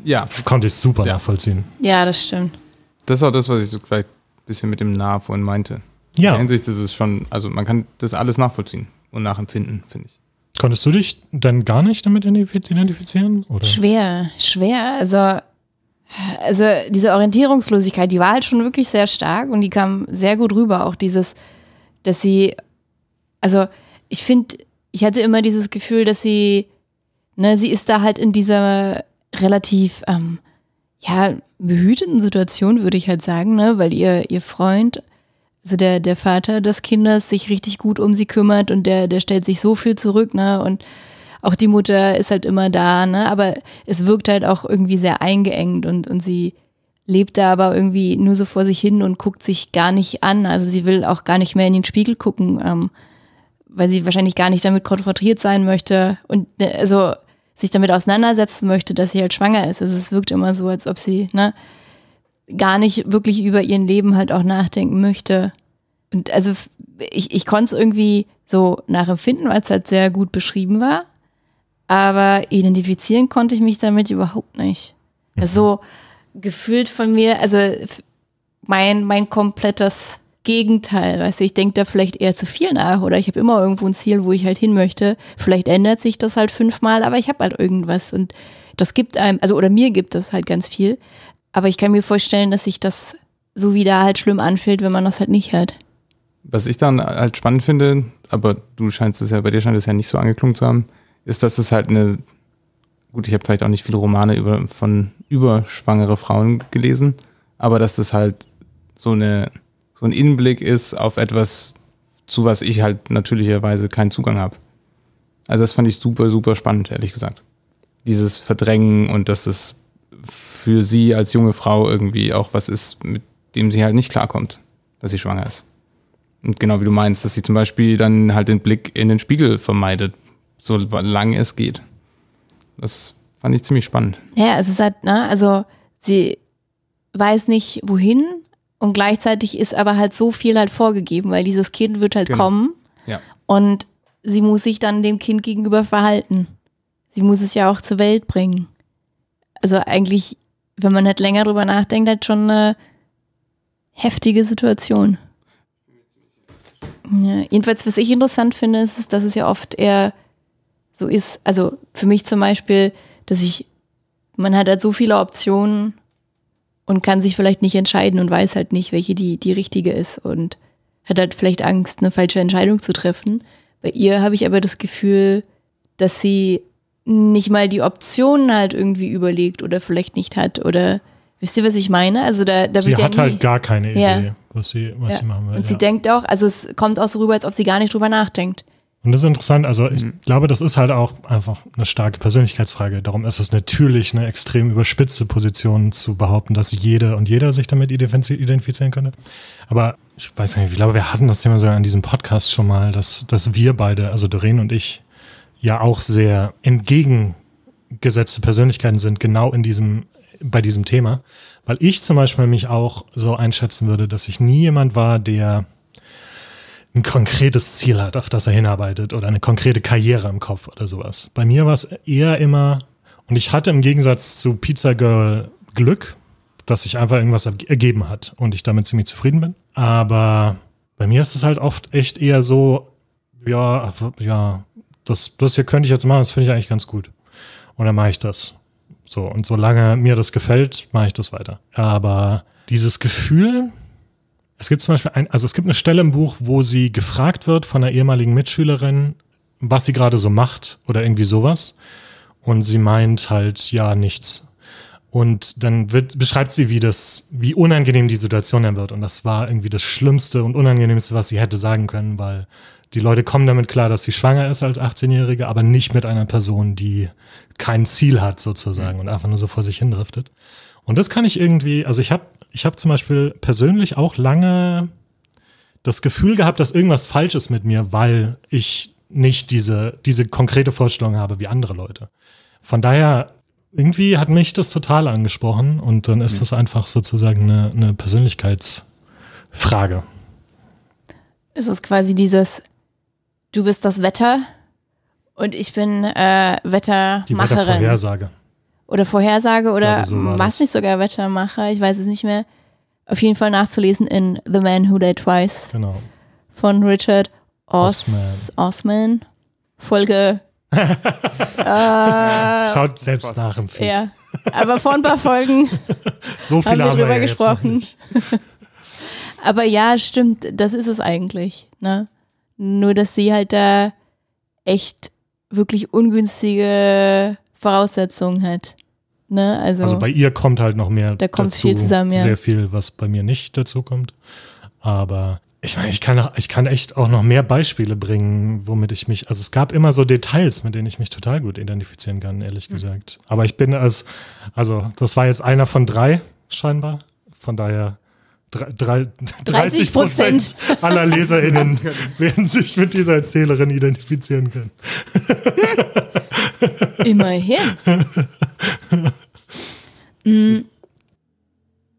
Ja, konnte ich super Ja. nachvollziehen. Ja, das stimmt. das ist auch das, was ich so vielleicht ein bisschen mit dem Nah vorhin meinte. In Ja, der Hinsicht ist es schon, also man kann das alles nachvollziehen und nachempfinden, finde ich. Konntest du dich dann gar nicht damit identif- identifizieren? Oder? Schwer, schwer. Also, also diese Orientierungslosigkeit, die war halt schon wirklich sehr stark und die kam sehr gut rüber. Auch dieses, dass sie, also ich finde, ich hatte immer dieses Gefühl, dass sie, ne, sie ist da halt in dieser relativ, ähm, ja, behüteten Situation, würde ich halt sagen, ne, weil ihr, ihr Freund, also der, der Vater des Kindes, sich richtig gut um sie kümmert und der, der stellt sich so viel zurück, ne, und auch die Mutter ist halt immer da, ne? Aber es wirkt halt auch irgendwie sehr eingeengt und, und sie lebt da aber irgendwie nur so vor sich hin und guckt sich gar nicht an. Also sie will auch gar nicht mehr in den Spiegel gucken, ähm, weil sie wahrscheinlich gar nicht damit konfrontiert sein möchte und äh, also sich damit auseinandersetzen möchte, dass sie halt schwanger ist. Also es wirkt immer so, als ob sie, ne, gar nicht wirklich über ihren Leben halt auch nachdenken möchte. Und also ich, ich konnte es irgendwie so nachempfinden, weil es halt sehr gut beschrieben war. Aber identifizieren konnte ich mich damit überhaupt nicht. Also gefühlt von mir, also mein, mein komplettes Gegenteil. Weißt du, ich denke da vielleicht eher zu viel nach oder ich habe immer irgendwo ein Ziel, wo ich halt hin möchte. Vielleicht ändert sich das halt fünfmal, aber ich habe halt irgendwas und das gibt einem, also oder mir gibt das halt ganz viel. Aber ich kann mir vorstellen, dass sich das so wieder halt schlimm anfühlt, wenn man das halt nicht hat. Was ich dann halt spannend finde, aber du scheinst es ja, bei dir scheint es ja nicht so angeklungen zu haben, ist, dass es halt eine, gut, ich habe vielleicht auch nicht viele Romane über, von über schwangere Frauen gelesen, aber dass das halt so eine, so ein Innenblick ist auf etwas, zu was ich halt natürlicherweise keinen Zugang habe. Also das fand ich super, super spannend, ehrlich gesagt. Dieses Verdrängen und dass es für sie als junge Frau irgendwie auch was ist, mit dem sie halt nicht klarkommt, dass sie schwanger ist. Und genau wie du meinst, dass sie zum Beispiel dann halt den Blick in den Spiegel vermeidet, so lange es geht. Das fand ich ziemlich spannend. Ja, es ist halt, ne, also sie weiß nicht wohin und gleichzeitig ist aber halt so viel halt vorgegeben, weil dieses Kind wird halt Genau. kommen Ja. und sie muss sich dann dem Kind gegenüber verhalten. Sie muss es ja auch zur Welt bringen. Also eigentlich, wenn man halt länger drüber nachdenkt, halt schon eine heftige Situation. Ja, jedenfalls, was ich interessant finde, ist, dass es ja oft eher so ist, also für mich zum Beispiel, dass ich, man hat halt so viele Optionen und kann sich vielleicht nicht entscheiden und weiß halt nicht, welche die, die richtige ist und hat halt vielleicht Angst, eine falsche Entscheidung zu treffen. Bei ihr habe ich aber das Gefühl, dass sie nicht mal die Optionen halt irgendwie überlegt oder vielleicht nicht hat oder wisst ihr, was ich meine? Also da, da Sie wird hat ja nie, halt gar keine Idee, Ja. Was, sie, was ja. sie machen will. Und sie ja. denkt auch, also es kommt auch so rüber, als ob sie gar nicht drüber nachdenkt. Und das ist interessant. Also ich glaube, das ist halt auch einfach eine starke Persönlichkeitsfrage. Darum ist es natürlich eine extrem überspitzte Position zu behaupten, dass jede und jeder sich damit identifiz- identifizieren könnte. Aber ich weiß nicht, ich glaube, wir hatten das Thema sogar in diesem Podcast schon mal, dass, dass wir beide, also Doreen und ich, ja auch sehr entgegengesetzte Persönlichkeiten sind, genau in diesem, bei diesem Thema. Weil ich zum Beispiel mich auch so einschätzen würde, dass ich nie jemand war, der ein konkretes Ziel hat, auf das er hinarbeitet oder eine konkrete Karriere im Kopf oder sowas. Bei mir war es eher immer, und ich hatte im Gegensatz zu Pizza Girl Glück, dass sich einfach irgendwas erg- ergeben hat und ich damit ziemlich zufrieden bin. Aber bei mir ist es halt oft echt eher so, ja, ja, das, das hier könnte ich jetzt machen, das finde ich eigentlich ganz gut. Und dann mache ich das. So, und solange mir das gefällt, mache ich das weiter. Aber dieses Gefühl, es gibt zum Beispiel ein, also es gibt eine Stelle im Buch, wo sie gefragt wird von einer ehemaligen Mitschülerin, was sie gerade so macht oder irgendwie sowas. Und sie meint halt, ja, nichts. Und dann wird, beschreibt sie, wie das, wie unangenehm die Situation dann wird. Und das war irgendwie das Schlimmste und Unangenehmste, was sie hätte sagen können, weil die Leute kommen damit klar, dass sie schwanger ist als 18-Jährige, aber nicht mit einer Person, die kein Ziel hat sozusagen und einfach nur so vor sich hindriftet. Und das kann ich irgendwie, also ich habe ich hab zum Beispiel persönlich auch lange das Gefühl gehabt, dass irgendwas falsch ist mit mir, weil ich nicht diese, diese konkrete Vorstellung habe wie andere Leute. Von daher, irgendwie hat mich das total angesprochen und dann ist das einfach sozusagen eine, eine Persönlichkeitsfrage. Es ist quasi dieses, du bist das Wetter und ich bin äh, Die Wettermacherin. Wettervorhersage. oder Vorhersage oder so war was nicht sogar Wettermacher, ich weiß es nicht mehr. Auf jeden Fall nachzulesen in The Man Who Died Twice Genau. von Richard Os Osman. Folge. äh, Schaut selbst nach im Feed. ja. Aber vor ein paar Folgen So haben wir haben wir drüber noch gesprochen. nicht. Aber ja, stimmt, das ist es eigentlich. Ne? Nur, dass sie halt da echt wirklich ungünstige Voraussetzungen hat. Ne? Also, Also bei ihr kommt halt noch mehr Da kommt dazu. viel zusammen, ja. Sehr viel, was bei mir nicht dazu kommt. Aber ich meine, ich kann, ich kann echt auch noch mehr Beispiele bringen, womit ich mich, also es gab immer so Details, mit denen ich mich total gut identifizieren kann, ehrlich gesagt. Aber ich bin als, also das war jetzt einer von drei scheinbar. Von daher 30 Prozent aller LeserInnen werden sich mit dieser Erzählerin identifizieren können. Immerhin. Mm.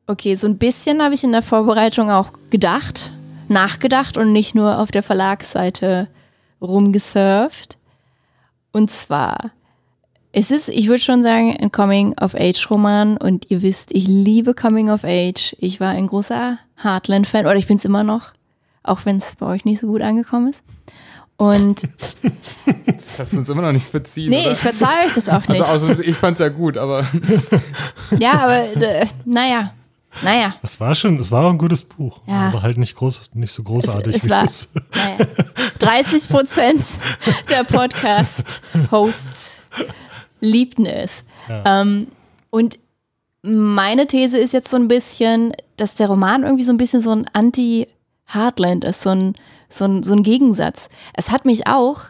Okay, so ein bisschen habe ich in der Vorbereitung auch gedacht, nachgedacht und nicht nur auf der Verlagsseite rumgesurft. Und zwar, es ist, ich würde schon sagen, ein Coming-of-Age-Roman und ihr wisst, ich liebe Coming-of-Age. Ich war ein großer Heartland-Fan oder ich bin es immer noch, auch wenn es bei euch nicht so gut angekommen ist. Und Das hast du uns immer noch nicht verziehen. nee, oder? ich verzeihe euch das auch nicht. also, also ich fand's ja gut, aber Ja, aber äh, naja, naja. Das war schon, es war auch ein gutes Buch. Ja. Aber halt nicht groß, nicht so großartig es wie war- das. naja. 30 Prozent der Podcast-Hosts liebten es. Ähm, und meine These ist jetzt so ein bisschen, dass der Roman irgendwie so ein bisschen so ein Anti-Heartland ist, so ein, so, ein, so ein Gegensatz. Es hat mich auch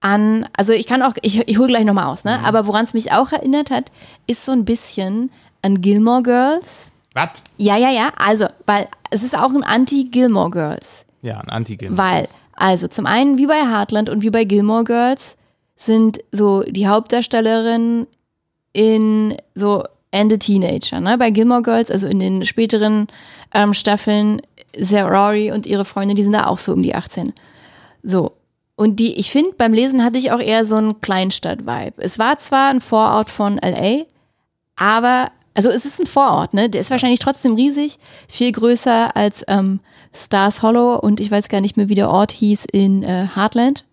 an, also ich kann auch, ich, ich hole gleich nochmal aus, ne? aber woran es mich auch erinnert hat, ist so ein bisschen an Gilmore Girls. was? Ja, ja, ja. Also, weil es ist auch ein Anti-Gilmore Girls. Ja, ein Antigen. Weil, also zum einen, wie bei Heartland und wie bei Gilmore Girls, sind so die Hauptdarstellerinnen in so Ende Teenager. Ne? Bei Gilmore Girls, also in den späteren ähm, Staffeln, Sarah Rory und ihre Freunde, die sind da auch so um die 18. So. Und die, ich finde, beim Lesen hatte ich auch eher so einen Kleinstadt-Vibe. Es war zwar ein Vorort von LA, aber, also es ist ein Vorort, ne? Der ist wahrscheinlich trotzdem riesig, viel größer als ähm, Stars Hollow und ich weiß gar nicht mehr, wie der Ort hieß in äh, Heartland.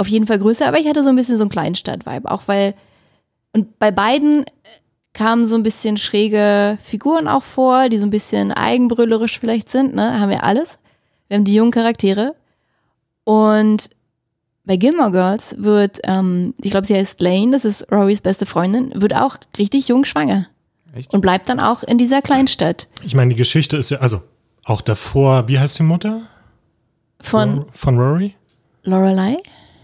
Auf jeden Fall größer, aber ich hatte so ein bisschen so einen Kleinstadt-Vibe, auch weil, und bei beiden kamen so ein bisschen schräge Figuren auch vor, die so ein bisschen eigenbrüllerisch vielleicht sind, ne? Haben wir alles. Wir haben die jungen Charaktere. Und bei Gilmore Girls wird, ähm, ich glaube, sie heißt Lane, das ist Rorys beste Freundin, wird auch richtig jung schwanger. Echt? Und bleibt dann auch in dieser Kleinstadt. Ich meine, die Geschichte ist ja, also auch davor, wie heißt die Mutter? Von Von Rory? Lorelei?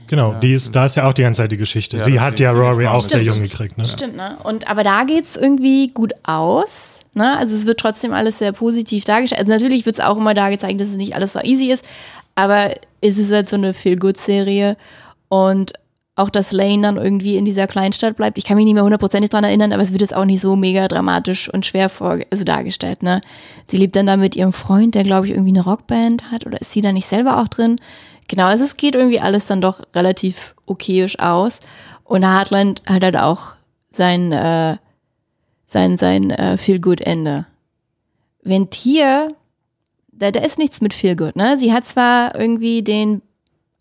Genau, die ist, da ist ja auch die ganze Zeit die Geschichte. Ja, sie hat ja Rory auch sehr jung gekriegt, ne? Stimmt, ne? Und aber da geht's irgendwie gut aus. Ne? Also es wird trotzdem alles sehr positiv dargestellt. Also natürlich wird es auch immer da gezeigt, dass es nicht alles so easy ist, aber es ist halt so eine Feel-Good-Serie. Und auch, dass Lane dann irgendwie in dieser Kleinstadt bleibt. Ich kann mich nicht mehr hundertprozentig dran erinnern, aber es wird jetzt auch nicht so mega dramatisch und schwer vor, also dargestellt. Ne? Sie lebt dann da mit ihrem Freund, der, glaube ich, irgendwie eine Rockband hat. Oder ist sie da nicht selber auch drin? Genau, also es geht irgendwie alles dann doch relativ okayisch aus. Und Heartland hat halt auch sein, äh, sein, sein äh, Feel-Good-Ende. Wenn hier, da, da ist nichts mit Feel-Good, ne? Sie hat zwar irgendwie den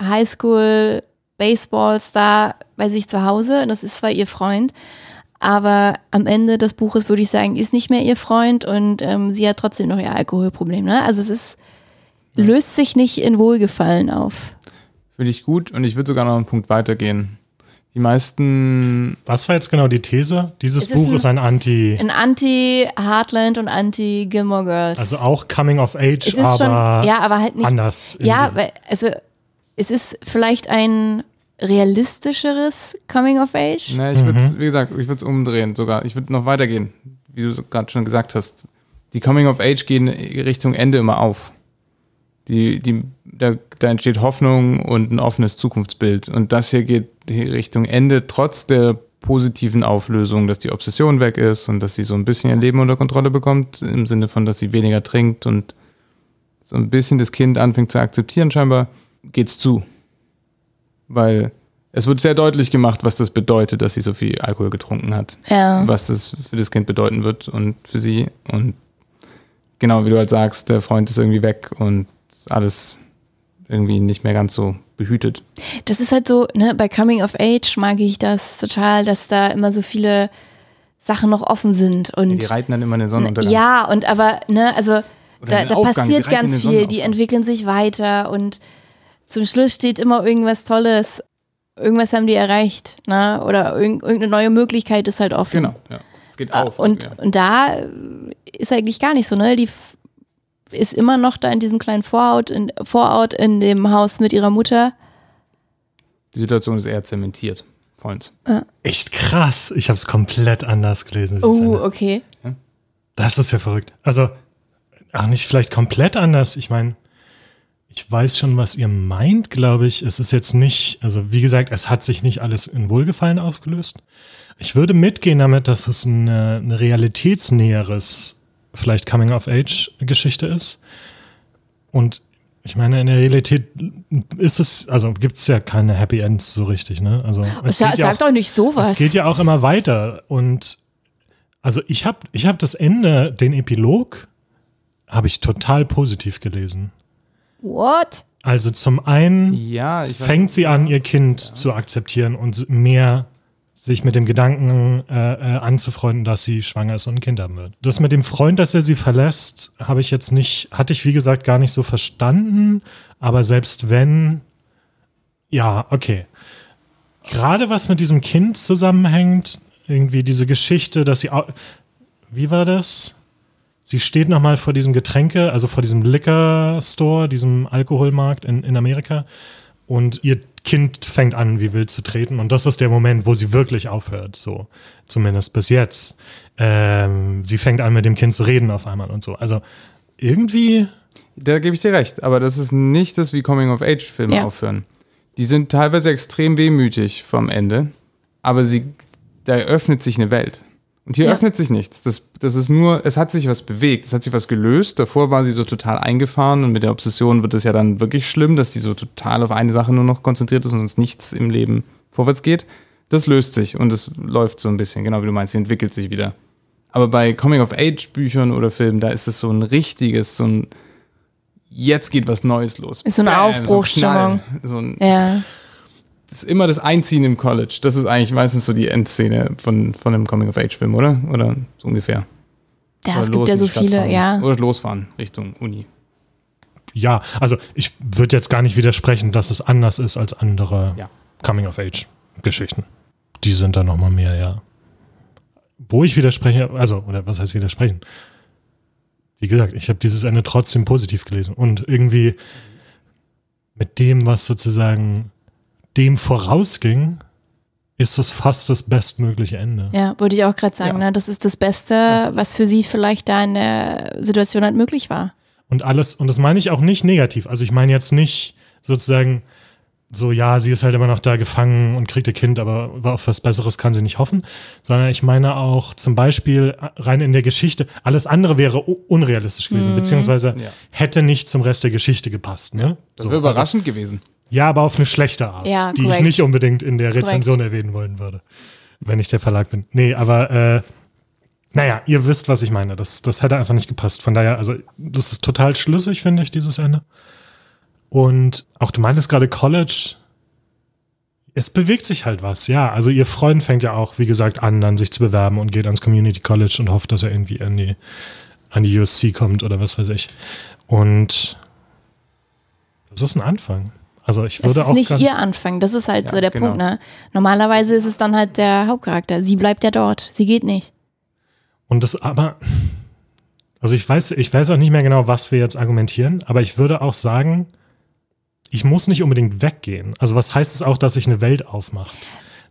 Highschool Baseball-Star bei sich zu Hause, das ist zwar ihr Freund, aber am Ende des Buches würde ich sagen, ist nicht mehr ihr Freund und ähm, sie hat trotzdem noch ihr Alkoholproblem, ne? Also es ist, löst sich nicht in Wohlgefallen auf. Finde ich gut und ich würde sogar noch einen Punkt weitergehen. Die meisten, Was war jetzt genau die These? Dieses Es ist Buch ein- ist ein Anti, Ein Anti-Heartland und Anti-Gilmore Girls. also auch Coming of Age, es ist aber schon, ja, aber halt nicht anders. Ja, weil, also es ist vielleicht ein realistischeres Coming of Age. Na, ich würde es, wie gesagt, ich würde es umdrehen sogar. Ich würde noch weitergehen, wie du gerade schon gesagt hast. Die Coming of Age gehen Richtung Ende immer auf. Die, die, da, da entsteht Hoffnung und ein offenes Zukunftsbild. Und das hier geht Richtung Ende, trotz der positiven Auflösung, dass die Obsession weg ist und dass sie so ein bisschen ihr Leben unter Kontrolle bekommt, im Sinne von, dass sie weniger trinkt und so ein bisschen das Kind anfängt zu akzeptieren, scheinbar geht's zu. Weil es wird sehr deutlich gemacht, was das bedeutet, dass sie so viel Alkohol getrunken hat. Ja. Was das für das Kind bedeuten wird und für sie. Und genau, wie du halt sagst, der Freund ist irgendwie weg und alles irgendwie nicht mehr ganz so behütet. Das ist halt so, ne, bei Coming of Age mag ich das total, dass da immer so viele Sachen noch offen sind. Und Die reiten dann immer in den Sonnenuntergang. Ja, und aber, ne, also da, da passiert ganz viel, die entwickeln sich weiter und zum Schluss steht immer irgendwas Tolles. Irgendwas haben die erreicht, ne? Oder irg irgendeine neue Möglichkeit ist halt offen. Genau, ja. Es geht auf. Und, ja. und da ist eigentlich gar nicht so, ne? Die ist immer noch da in diesem kleinen Vorort in, Vorort in dem Haus mit ihrer Mutter. Die Situation ist eher zementiert. Vollends. Echt krass. Ich habe es komplett anders gelesen. Oh, okay. Das ist ja verrückt. Also, auch nicht vielleicht komplett anders. Ich meine, ich weiß schon, was ihr meint, glaube ich. Es ist jetzt nicht, also wie gesagt, es hat sich nicht alles in Wohlgefallen aufgelöst. Ich würde mitgehen damit, dass es eine realitätsnäheres, vielleicht Coming-of-Age-Geschichte ist. Und ich meine, in der Realität ist es, also gibt es ja keine Happy Ends so richtig, ne? Also es geht ja sag auch- doch nicht sowas. es geht ja auch immer weiter. Und also ich habe ich hab das Ende, den Epilog, habe ich total positiv gelesen. What? Also zum einen Ja, ich weiß fängt sie an, ihr Kind zu akzeptieren und mehr sich mit dem Gedanken äh, äh, anzufreunden, dass sie schwanger ist und ein Kind haben wird. Das mit dem Freund, dass er sie verlässt, habe ich jetzt nicht, hatte ich wie gesagt gar nicht so verstanden. Aber selbst wenn, ja, okay. Gerade was mit diesem Kind zusammenhängt, irgendwie diese Geschichte, dass sie, wie war das? Sie steht nochmal vor diesem Getränke, also vor diesem Liquor Store, diesem Alkoholmarkt in, in Amerika. Und ihr Kind fängt an, wie wild zu treten. Und das ist der Moment, wo sie wirklich aufhört. So, zumindest bis jetzt. Ähm, sie fängt an, mit dem Kind zu reden auf einmal und so. Also irgendwie, Da gebe ich dir recht, aber das ist nicht das, wie Coming-of-Age-Filme Ja. aufhören. Die sind teilweise extrem wehmütig vom Ende, aber sie, da öffnet sich eine Welt. Und hier Ja. öffnet sich nichts. Das, das ist nur, es hat sich was bewegt, es hat sich was gelöst. Davor war sie so total eingefahren und mit der Obsession wird es ja dann wirklich schlimm, dass sie so total auf eine Sache nur noch konzentriert ist und sonst nichts im Leben vorwärts geht. Das löst sich und es läuft so ein bisschen, genau wie du meinst, sie entwickelt sich wieder. Aber bei Coming-of-Age-Büchern oder Filmen, da ist es so ein richtiges, so ein jetzt geht was Neues los. Ist so eine Aufbruchsstimmung. So ein, Ja. Das ist immer das Einziehen im College. Das ist eigentlich meistens so die Endszene von, von einem Coming-of-Age-Film, oder? Oder so ungefähr. Ja, Oder es gibt ja so viele, fahren. ja. Oder losfahren Richtung Uni. ja, also ich würde jetzt gar nicht widersprechen, dass es anders ist als andere Ja. Coming-of-Age-Geschichten. Die sind da nochmal mehr, ja. Wo ich widerspreche, also, oder was heißt widersprechen? Wie gesagt, ich habe dieses Ende trotzdem positiv gelesen und irgendwie mit dem, was sozusagen dem vorausging, ist es fast das bestmögliche Ende. Ja, wollte ich auch gerade sagen, Ja. ne? das ist das Beste, was für sie vielleicht da in der Situation halt möglich war. Und alles, und das meine ich auch nicht negativ. Also ich meine jetzt nicht sozusagen so, ja, sie ist halt immer noch da gefangen und kriegt ihr Kind, aber auf was Besseres kann sie nicht hoffen, sondern ich meine auch zum Beispiel rein in der Geschichte, alles andere wäre unrealistisch gewesen, beziehungsweise Ja. hätte nicht zum Rest der Geschichte gepasst. Ne? Das So, wäre also- überraschend gewesen. Ja, aber auf eine schlechte Art, Ja, die korrekt. ich nicht unbedingt in der Rezension erwähnen wollen würde, wenn ich der Verlag bin. Nee, aber äh, naja, ihr wisst, was ich meine. Das, das hätte einfach nicht gepasst. Von daher, also das ist total schlüssig, finde ich, dieses Ende. Und auch du meintest gerade College. Es bewegt sich halt was, ja. Also ihr Freund fängt ja auch, wie gesagt, an, dann sich zu bewerben und geht ans Community College und hofft, dass er irgendwie an die, an die USC kommt oder was weiß ich. Und das ist ein Anfang. Also ich Das würde ist auch nicht gar- ihr Anfang, das ist halt Ja, so der genau. Punkt. Ne? Normalerweise ist es dann halt der Hauptcharakter. Sie bleibt ja dort, sie geht nicht. Und das aber, also ich weiß, ich weiß auch nicht mehr genau, was wir jetzt argumentieren, aber ich würde auch sagen, ich muss nicht unbedingt weggehen. Also was heißt es auch, dass sich eine Welt aufmacht?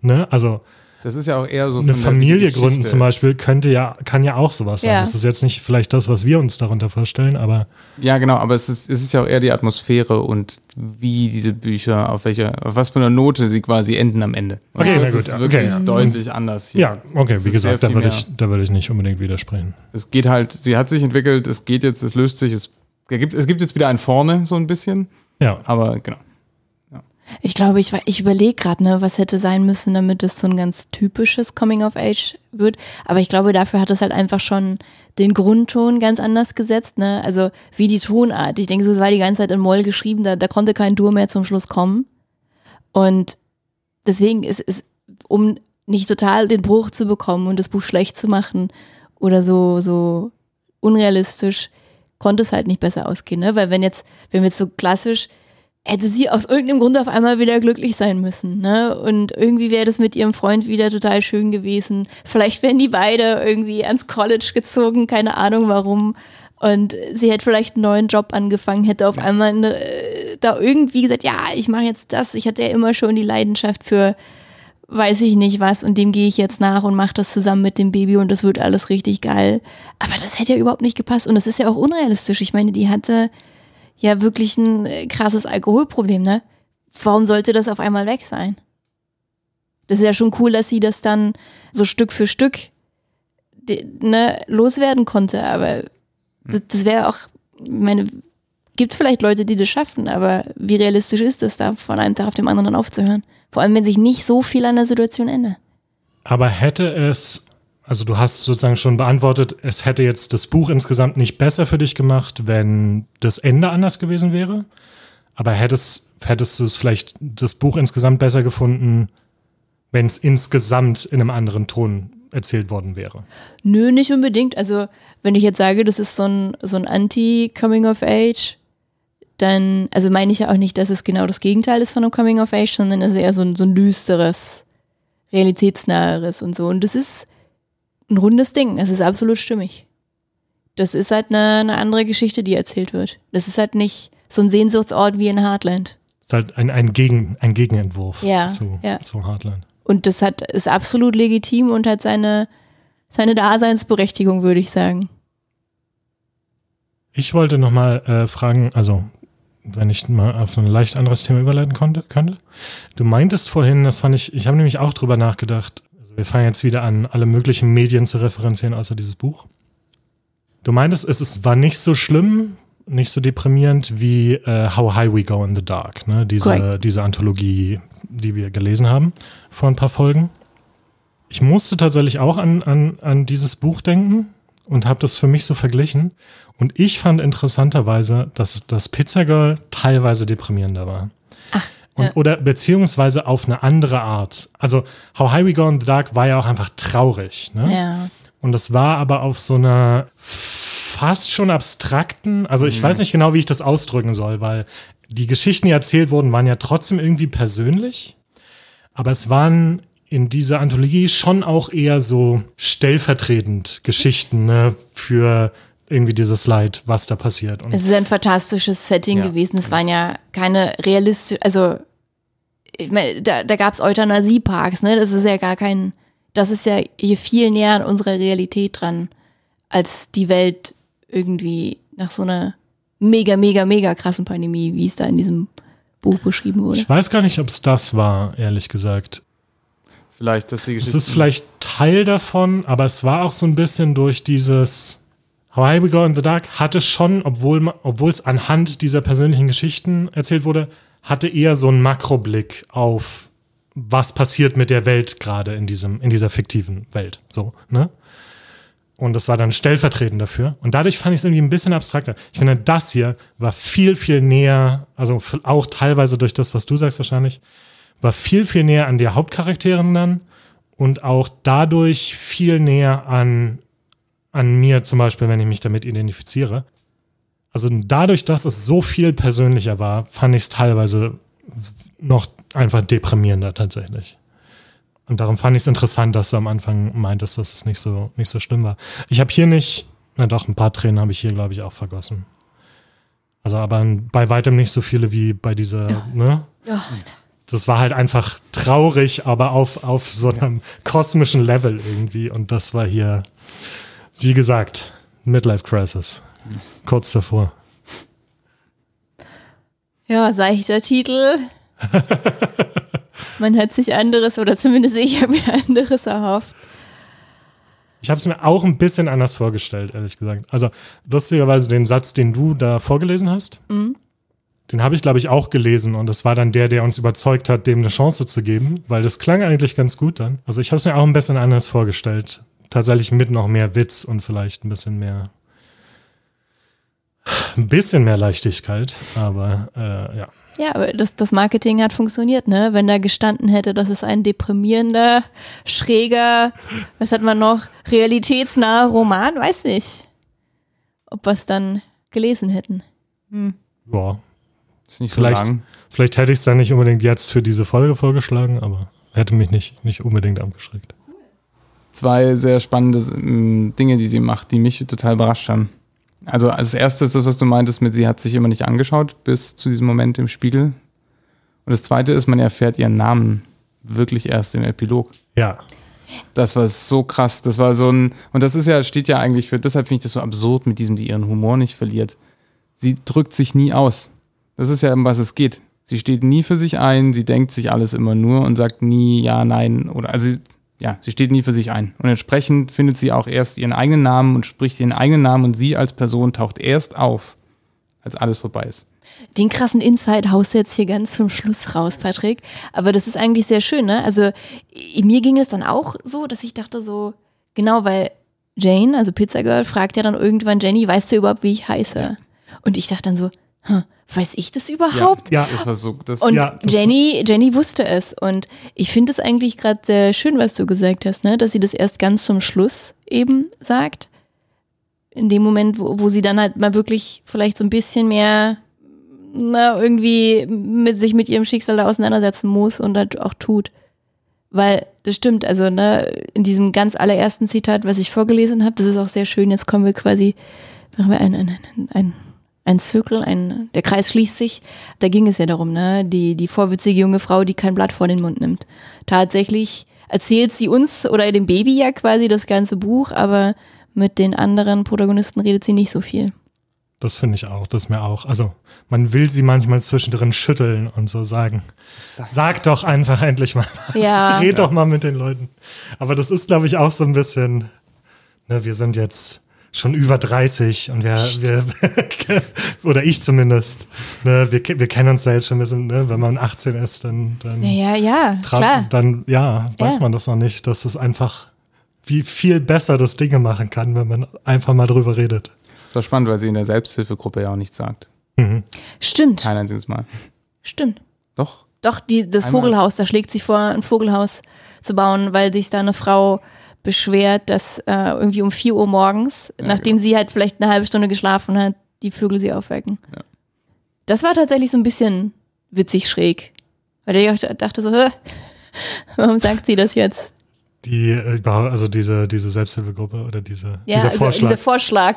Ne? Also Das ist ja auch eher so eine Familie gründen zum Beispiel könnte ja, kann ja auch sowas sein. Ja. Das ist jetzt nicht vielleicht das, was wir uns darunter vorstellen, aber Ja, genau, aber es ist, es ist ja auch eher die Atmosphäre und wie diese Bücher, auf welcher, auf was für einer Note sie quasi enden am Ende. Und Okay, das na ist gut, wirklich okay. deutlich anders hier. ja, okay, Es wie ist gesagt, da würde ich, da würde ich nicht unbedingt widersprechen. Es geht halt, sie hat sich entwickelt, es geht jetzt, es löst sich, es gibt, es gibt jetzt wieder ein Vorne, so ein bisschen, Ja, aber genau. Ich glaube, ich, ich überlege gerade, ne, was hätte sein müssen, damit es so ein ganz typisches Coming-of-Age wird. Aber ich glaube, dafür hat es halt einfach schon den Grundton ganz anders gesetzt. Ne? Also wie die Tonart. Ich denke, so, es war die ganze Zeit in Moll geschrieben, da, da konnte kein Dur mehr zum Schluss kommen. Und deswegen ist es, um nicht total den Bruch zu bekommen und das Buch schlecht zu machen oder so, so unrealistisch, konnte es halt nicht besser ausgehen. Ne? Weil wenn jetzt, wenn wir jetzt so klassisch hätte sie aus irgendeinem Grund auf einmal wieder glücklich sein müssen. Ne? Und irgendwie wäre das mit ihrem Freund wieder total schön gewesen. Vielleicht wären die beide irgendwie ans College gezogen, keine Ahnung warum. Und sie hätte vielleicht einen neuen Job angefangen, hätte auf einmal eine, äh, da irgendwie gesagt, ja, ich mache jetzt das. Ich hatte ja immer schon die Leidenschaft für weiß ich nicht was und dem gehe ich jetzt nach und mache das zusammen mit dem Baby und das wird alles richtig geil. Aber das hätte ja überhaupt nicht gepasst und das ist ja auch unrealistisch. Ich meine, die hatte ja wirklich ein äh, krasses Alkoholproblem, ne? Warum sollte das auf einmal weg sein? Das ist ja schon cool, dass sie das dann so Stück für Stück ne, loswerden konnte, aber das, das wäre auch, ich meine, gibt vielleicht Leute, die das schaffen, aber wie realistisch ist es da, von einem Tag auf dem anderen aufzuhören? Vor allem, wenn sich nicht so viel an der Situation ändert. aber hätte es, also du hast sozusagen schon beantwortet, es hätte jetzt das Buch insgesamt nicht besser für dich gemacht, wenn das Ende anders gewesen wäre. Aber hättest, hättest du es vielleicht das Buch insgesamt besser gefunden, wenn es insgesamt in einem anderen Ton erzählt worden wäre? Nö, nicht unbedingt. Also, wenn ich jetzt sage, das ist so ein, so ein Anti-Coming-of-Age, dann, also meine ich ja auch nicht, dass es genau das Gegenteil ist von einem Coming-of-Age, sondern es ist eher so ein, so ein düsteres, realitätsnaheres und so. Und das ist ein rundes Ding. Das ist absolut stimmig. Das ist halt eine, eine andere Geschichte, die erzählt wird. Das ist halt nicht so ein Sehnsuchtsort wie in Heartland. ist halt ein, ein, Gegen, ein Gegenentwurf Ja, zu, ja. zu Heartland. Und das hat, ist absolut legitim und hat seine, seine Daseinsberechtigung, würde ich sagen. Ich wollte nochmal äh, fragen, also wenn ich mal auf so ein leicht anderes Thema überleiten konnte, könnte. Du meintest vorhin, das fand ich, ich habe nämlich auch drüber nachgedacht, also wir fangen jetzt wieder an, alle möglichen Medien zu referenzieren, außer dieses Buch. Du meintest, es ist, war nicht so schlimm, nicht so deprimierend wie äh, How High We Go in the Dark, ne? diese, diese Anthologie, die wir gelesen haben vor ein paar Folgen. Ich musste tatsächlich auch an, an, an dieses Buch denken und habe das für mich so verglichen. Und ich fand interessanterweise, dass das Pizza Girl teilweise deprimierender war. Und, ja. Oder beziehungsweise auf eine andere Art. Also How High We Go in the Dark war ja auch einfach traurig. Ne? Ja. Und das war aber auf so einer fast schon abstrakten, also ich weiß nicht genau, wie ich das ausdrücken soll, weil die Geschichten, die erzählt wurden, waren ja trotzdem irgendwie persönlich. Aber es waren in dieser Anthologie schon auch eher so stellvertretend Geschichten ne, für irgendwie dieses Leid, was da passiert. Und Es ist ein fantastisches Setting Ja. gewesen. Es waren ja keine realistisch, also ich meine, da, da gab es Euthanasieparks, ne? Das ist ja gar kein, das ist ja hier viel näher an unserer Realität dran, als die Welt irgendwie nach so einer mega, mega, mega krassen Pandemie, wie es da in diesem Buch beschrieben wurde. ich weiß gar nicht, ob es das war, ehrlich gesagt. Vielleicht, dass die Es Geschichte. ist vielleicht Teil davon, aber es war auch so ein bisschen durch dieses How High We Go in the Dark hatte schon, obwohl es anhand dieser persönlichen Geschichten erzählt wurde, hatte eher so einen Makroblick auf was passiert mit der Welt gerade in diesem in dieser fiktiven Welt, so, ne? Und das war dann stellvertretend dafür. Und dadurch fand ich es irgendwie ein bisschen abstrakter. Ich finde, das hier war viel, viel näher, also auch teilweise durch das, was du sagst wahrscheinlich, war viel, viel näher an der Hauptcharakterin dann und auch dadurch viel näher an, an mir zum Beispiel, wenn ich mich damit identifiziere. Also dadurch, dass es so viel persönlicher war, fand ich es teilweise noch einfach deprimierender tatsächlich. Und darum fand ich es interessant, dass du am Anfang meintest, dass es nicht so, nicht so schlimm war. Ich habe hier nicht, na doch, ein paar Tränen habe ich hier, glaube ich, auch vergossen. Also aber bei weitem nicht so viele wie bei dieser, ne? Oh, Das war halt einfach traurig, aber auf, auf so einem kosmischen Level irgendwie. Und das war hier, wie gesagt, Midlife Crisis. Kurz davor. Ja, seichter Titel. Man hat sich anderes, oder zumindest ich habe mir anderes erhofft. Ich habe es mir auch ein bisschen anders vorgestellt, ehrlich gesagt. Also lustigerweise den Satz, den du da vorgelesen hast, den habe ich, glaube ich, auch gelesen. Und das war dann der, der uns überzeugt hat, dem eine Chance zu geben, weil das klang eigentlich ganz gut dann. Also ich habe es mir auch ein bisschen anders vorgestellt. Tatsächlich mit noch mehr Witz und vielleicht ein bisschen mehr, ein bisschen mehr Leichtigkeit. Aber äh, ja. Ja, aber das, das Marketing hat funktioniert, ne? Wenn da gestanden hätte, das ist ein deprimierender, schräger, was hat man noch, realitätsnaher Roman, weiß nicht, ob wir es dann gelesen hätten. Boah. Ist nicht Vielleicht- so lang. Vielleicht hätte ich es dann nicht unbedingt jetzt für diese Folge vorgeschlagen, aber hätte mich nicht, nicht unbedingt abgeschreckt. Zwei sehr spannende ähm, Dinge, die sie macht, die mich total überrascht haben. Also als erstes das, was du meintest mit, sie hat sich immer nicht angeschaut bis zu diesem Moment im Spiegel. Und das zweite ist, man erfährt ihren Namen wirklich erst im Epilog. Ja. Das war so krass. Das war so ein, und das ist ja, steht ja eigentlich für, deshalb finde ich das so absurd mit diesem, die ihren Humor nicht verliert. Sie drückt sich nie aus. Das ist ja, um was es geht. Sie steht nie für sich ein, sie denkt sich alles immer nur und sagt nie ja, nein oder, also, sie- ja, sie steht nie für sich ein. Und entsprechend findet sie auch erst ihren eigenen Namen und spricht ihren eigenen Namen und sie als Person taucht erst auf, als alles vorbei ist. Den krassen Insight haust du jetzt hier ganz zum Schluss raus, Patrick. Aber das ist eigentlich sehr schön, ne? Also mir ging es dann auch so, dass ich dachte so, genau, weil Jane, also Pizza Girl, fragt ja dann irgendwann Jenny, weißt du überhaupt, wie ich heiße? Und ich dachte dann so, hm, weiß ich das überhaupt? Ja. Das war so, das, Und Ja, das- Jenny, Jenny wusste es. Und ich finde es eigentlich gerade sehr schön, was du gesagt hast, ne? dass sie das erst ganz zum Schluss eben sagt. In dem Moment, wo, wo sie dann halt mal wirklich vielleicht so ein bisschen mehr na, irgendwie mit sich mit ihrem Schicksal da auseinandersetzen muss und halt auch tut. Weil das stimmt, also ne, in diesem ganz allerersten Zitat, was ich vorgelesen habe, das ist auch sehr schön. Jetzt kommen wir quasi, machen wir ein, ein, ein, ein, ein Zirkel, ein, der Kreis schließt sich. Da ging es ja darum, ne, die, die vorwitzige junge Frau, die kein Blatt vor den Mund nimmt. Tatsächlich erzählt sie uns oder dem Baby ja quasi das ganze Buch, aber mit den anderen Protagonisten redet sie nicht so viel. Das finde ich auch, das mir auch. Also, man will sie manchmal zwischendrin schütteln und so sagen. Sag doch einfach endlich mal was. Ja. Red doch mal mit den Leuten. Aber das ist, glaube ich, auch so ein bisschen, ne, wir sind jetzt schon über 30 und wir, wir oder ich zumindest, ne, wir, wir kennen uns ja jetzt schon ein bisschen, ne, wenn man 18 ist, dann, dann, Ja, ja, klar. dann ja, weiß Ja. man das noch nicht, dass es einfach wie viel besser das Dinge machen kann, wenn man einfach mal drüber redet. das war spannend, weil sie in der Selbsthilfegruppe ja auch nichts sagt. Stimmt, Kein einziges Mal. stimmt. Doch. Doch, die, das Einmal- Vogelhaus, da schlägt sie vor, ein Vogelhaus zu bauen, weil sich da eine Frau beschwert, dass äh, irgendwie um 4 Uhr morgens, nachdem sie halt vielleicht eine halbe Stunde geschlafen hat, die Vögel sie aufwecken. Ja. Das war tatsächlich so ein bisschen witzig schräg. Weil ich auch dachte so, warum sagt sie das jetzt? Die, äh, also diese, diese Selbsthilfegruppe oder diese, Ja, dieser also Vorschlag. dieser Vorschlag.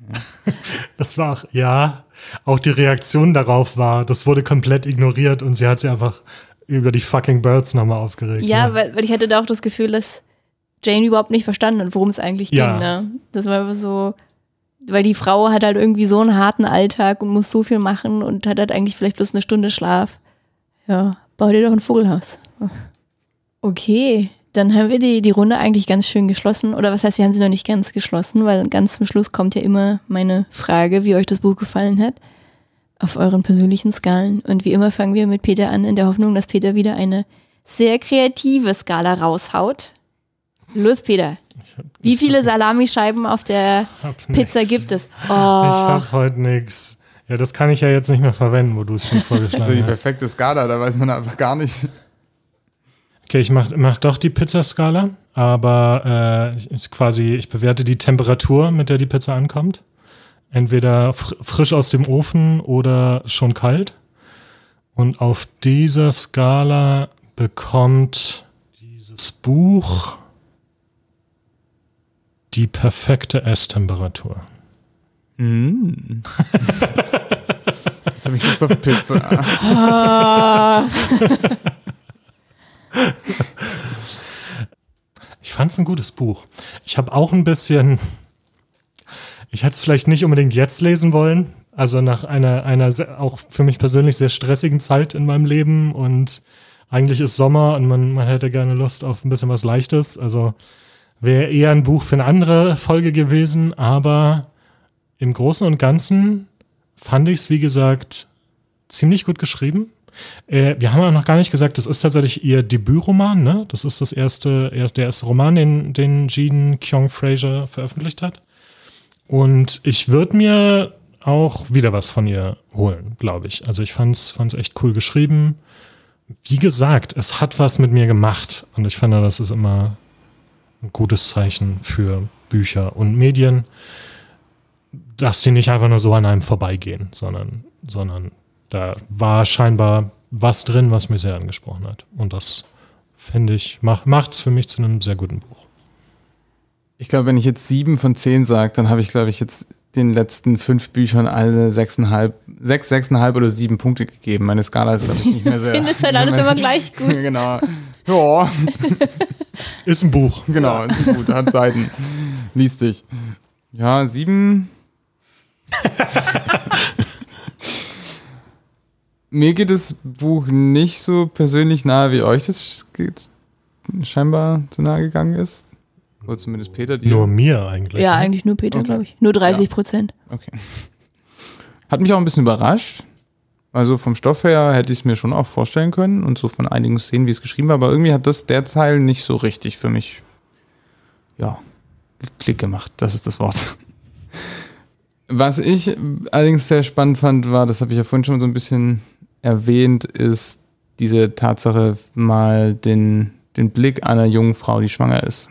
das war auch, ja, auch die Reaktion darauf war, das wurde komplett ignoriert und sie hat sich einfach über die fucking Birds nochmal aufgeregt. Ja, ne? weil, weil ich hatte da auch das Gefühl, dass Jane überhaupt nicht verstanden hat, worum es eigentlich Ja. ging. Ne? Das war einfach so, weil die Frau hat halt irgendwie so einen harten Alltag und muss so viel machen und hat halt eigentlich vielleicht bloß eine Stunde Schlaf. Ja, bau dir doch ein Vogelhaus. Okay, dann haben wir die, die Runde eigentlich ganz schön geschlossen. Oder was heißt, wir haben sie noch nicht ganz geschlossen, weil ganz zum Schluss kommt ja immer meine Frage, wie euch das Buch gefallen hat. Auf euren persönlichen Skalen. Und wie immer fangen wir mit Peter an, in der Hoffnung, dass Peter wieder eine sehr kreative Skala raushaut. Los, Peter. Ich Wie viele Salamischeiben auf der Pizza nix. gibt es? Ich Oh, habe heute nichts. Ja, das kann ich ja jetzt nicht mehr verwenden, wo du es schon Also die vorgeschlagen hast. perfekte Skala, da weiß man einfach gar nicht. Okay, ich mach, mach doch die Pizzaskala, aber äh, ich- ich quasi, ich bewerte die Temperatur, mit der die Pizza ankommt. Entweder fr frisch aus dem Ofen oder schon kalt. Und auf dieser Skala bekommt dieses Buch die perfekte Esstemperatur. Jetzt habe ich Lust auf Pizza. Ich fand es ein gutes Buch. Ich habe auch ein bisschen, ich hätte es vielleicht nicht unbedingt jetzt lesen wollen, also nach einer, einer sehr, auch für mich persönlich sehr stressigen Zeit in meinem Leben und eigentlich ist Sommer und man, man hätte gerne Lust auf ein bisschen was Leichtes. Also wäre eher ein Buch für eine andere Folge gewesen, aber im Großen und Ganzen fand ich es, wie gesagt, ziemlich gut geschrieben. Äh, wir haben ja noch gar nicht gesagt, das ist tatsächlich ihr Debütroman, ne? Das ist das erste, erst- der erste Roman, den, den Jean Kyung Fraser veröffentlicht hat. Und ich würde mir auch wieder was von ihr holen, glaube ich. Also ich fand's, fand's echt cool geschrieben. Wie gesagt, es hat was mit mir gemacht. Und ich finde, das ist immer ein gutes Zeichen für Bücher und Medien, dass die nicht einfach nur so an einem vorbeigehen, sondern, sondern da war scheinbar was drin, was mir sehr angesprochen hat. Und das finde ich, mach, macht's für mich zu einem sehr guten Buch. Ich glaube, wenn ich jetzt sieben von zehn sage, dann habe ich, glaube ich, jetzt den letzten fünf Büchern alle sechseinhalb, sechs, sechseinhalb oder sieben Punkte gegeben. Meine Skala ist, glaube ich, nicht mehr sehr. findest halt alles immer gleich gut. genau. Ja, Ist ein Buch. genau, ist gut, hat Seiten. Liest dich. Ja, sieben. Mir geht das Buch nicht so persönlich nahe, wie euch das geht, scheinbar zu nahe gegangen ist. Oder zumindest Peter, die. Nur mir eigentlich. Ja, ne? eigentlich nur Peter, Okay. glaube ich. Nur 30 Prozent. Okay. Hat mich auch ein bisschen überrascht. Also vom Stoff her hätte ich es mir schon auch vorstellen können und so von einigen Szenen, wie es geschrieben war, aber irgendwie hat das der Teil nicht so richtig für mich, ja, Klick gemacht. Das ist das Wort. Was ich allerdings sehr spannend fand, war, das habe ich ja vorhin schon so ein bisschen erwähnt, ist diese Tatsache, mal den, den Blick einer jungen Frau, die schwanger ist,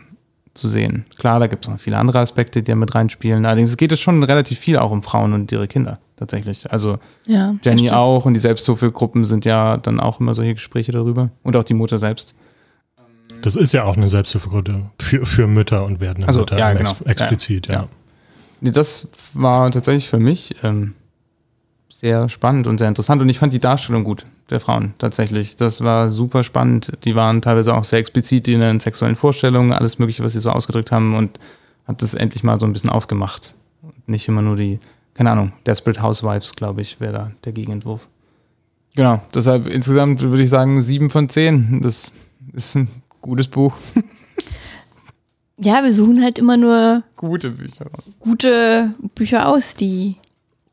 zu sehen. Klar, da gibt es noch viele andere Aspekte, die da mit reinspielen. Allerdings geht es schon relativ viel auch um Frauen und ihre Kinder tatsächlich. Also Ja. Jenny auch und die Selbsthilfegruppen sind ja dann auch immer solche Gespräche darüber. Und auch die Mutter selbst. Das ist ja auch eine Selbsthilfegruppe für, für Mütter und werdende Also, Mütter ja, ex genau. explizit, ja. Ja. Nee, das war tatsächlich für mich ähm, sehr spannend und sehr interessant. Und ich fand die Darstellung gut der Frauen tatsächlich. Das war super spannend. Die waren teilweise auch sehr explizit in ihren sexuellen Vorstellungen, alles Mögliche, was sie so ausgedrückt haben und hat das endlich mal so ein bisschen aufgemacht. Und nicht immer nur die, keine Ahnung, Desperate Housewives, glaube ich, wäre da der Gegenentwurf. Genau, deshalb insgesamt würde ich sagen sieben von zehn. Das ist ein gutes Buch. Ja, wir suchen halt immer nur Gute Bücher. gute Bücher aus, die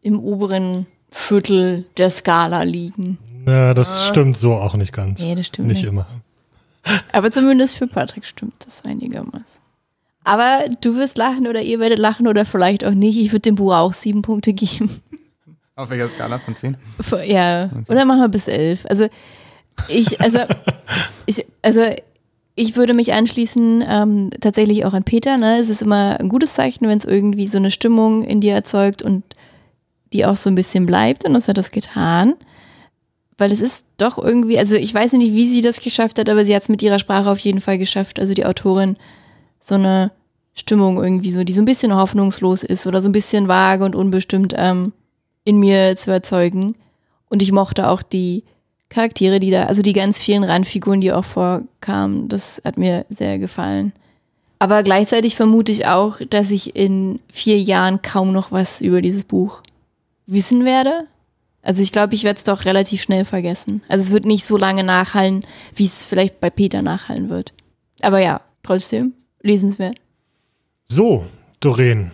im oberen Viertel der Skala liegen. Na, das stimmt so auch nicht ganz. Nee, das stimmt nicht nicht. immer. Aber zumindest für Patrick stimmt das einigermaßen. Aber du wirst lachen oder ihr werdet lachen oder vielleicht auch nicht. Ich würde dem Buch auch sieben Punkte geben. Auf welcher Skala von zehn? Ja, oder machen wir bis elf. Also ich, also ich, also ich würde mich anschließen ähm, tatsächlich auch an Peter. Ne? Es ist immer ein gutes Zeichen, wenn es irgendwie so eine Stimmung in dir erzeugt und die auch so ein bisschen bleibt. Und das hat das getan. Weil es ist doch irgendwie, also ich weiß nicht, wie sie das geschafft hat, aber sie hat es mit ihrer Sprache auf jeden Fall geschafft. Also die Autorin, so eine Stimmung irgendwie so, die so ein bisschen hoffnungslos ist oder so ein bisschen vage und unbestimmt ähm, in mir zu erzeugen. Und ich mochte auch die Charaktere, die da, also die ganz vielen Randfiguren, die auch vorkamen, das hat mir sehr gefallen. Aber gleichzeitig vermute ich auch, dass ich in vier Jahren kaum noch was über dieses Buch wissen werde. Also ich glaube, ich werde es doch relativ schnell vergessen. Also es wird nicht so lange nachhallen, wie es vielleicht bei Peter nachhallen wird. Aber ja, trotzdem lesenswert. So, Doreen,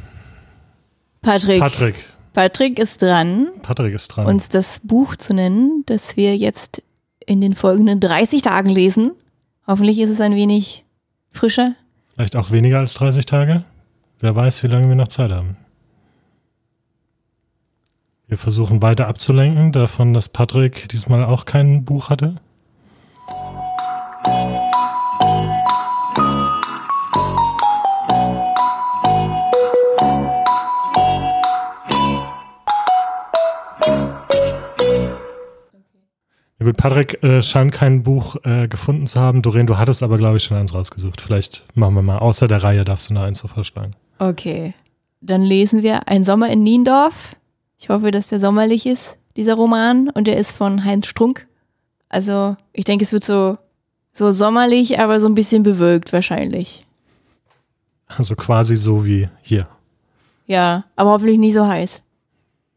Patrick, Patrick. Patrick ist dran. Patrick ist dran. uns das Buch zu nennen, das wir jetzt in den folgenden 30 Tagen lesen. Hoffentlich ist es ein wenig frischer. Vielleicht auch weniger als 30 Tage. Wer weiß, wie lange wir noch Zeit haben. Wir versuchen weiter abzulenken, davon, dass Patrick diesmal auch kein Buch hatte. Gut, Patrick äh, scheint kein Buch äh, gefunden zu haben. Doreen, du hattest aber, glaube ich, schon eins rausgesucht. Vielleicht machen wir mal. Außer der Reihe darfst du noch eins so vorschlagen. Okay. Dann lesen wir Ein Sommer in Niendorf. Ich hoffe, dass der sommerlich ist, dieser Roman, und der ist von Heinz Strunk. Also ich denke, es wird so, so sommerlich, aber so ein bisschen bewölkt wahrscheinlich. Also quasi so wie hier. Ja, aber hoffentlich nicht so heiß.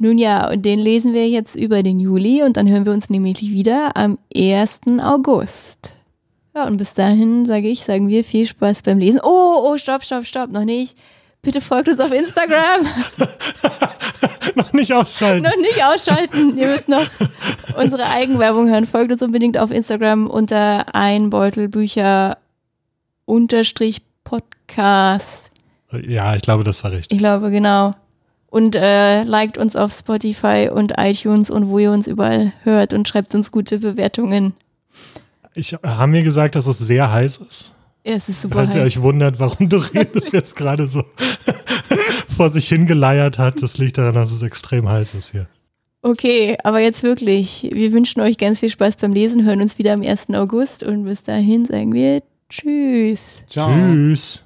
Nun ja, und den lesen wir jetzt über den Juli und dann hören wir uns nämlich wieder am 1. August. Ja, und bis dahin sage ich, sagen wir viel Spaß beim Lesen. Oh, oh, stopp, stopp, stopp, noch nicht. Bitte folgt uns auf Instagram. noch nicht ausschalten. noch nicht ausschalten. Ihr müsst noch unsere Eigenwerbung hören. Folgt uns unbedingt auf Instagram unter einbeutelbücher unterstrich Podcast. Ja, ich glaube, das war richtig. Ich glaube, genau. Und äh, liked uns auf Spotify und iTunes und wo ihr uns überall hört und schreibt uns gute Bewertungen. Ich, haben wir gesagt, dass es sehr heiß ist? Ja, es ist super Falls ihr heiß. euch wundert, warum Dorenis jetzt gerade so vor sich hingeleiert hat, das liegt daran, dass es extrem heiß ist hier. Okay, aber jetzt wirklich. Wir wünschen euch ganz viel Spaß beim Lesen, hören uns wieder am 1. August und bis dahin sagen wir Tschüss. Ciao. Tschüss.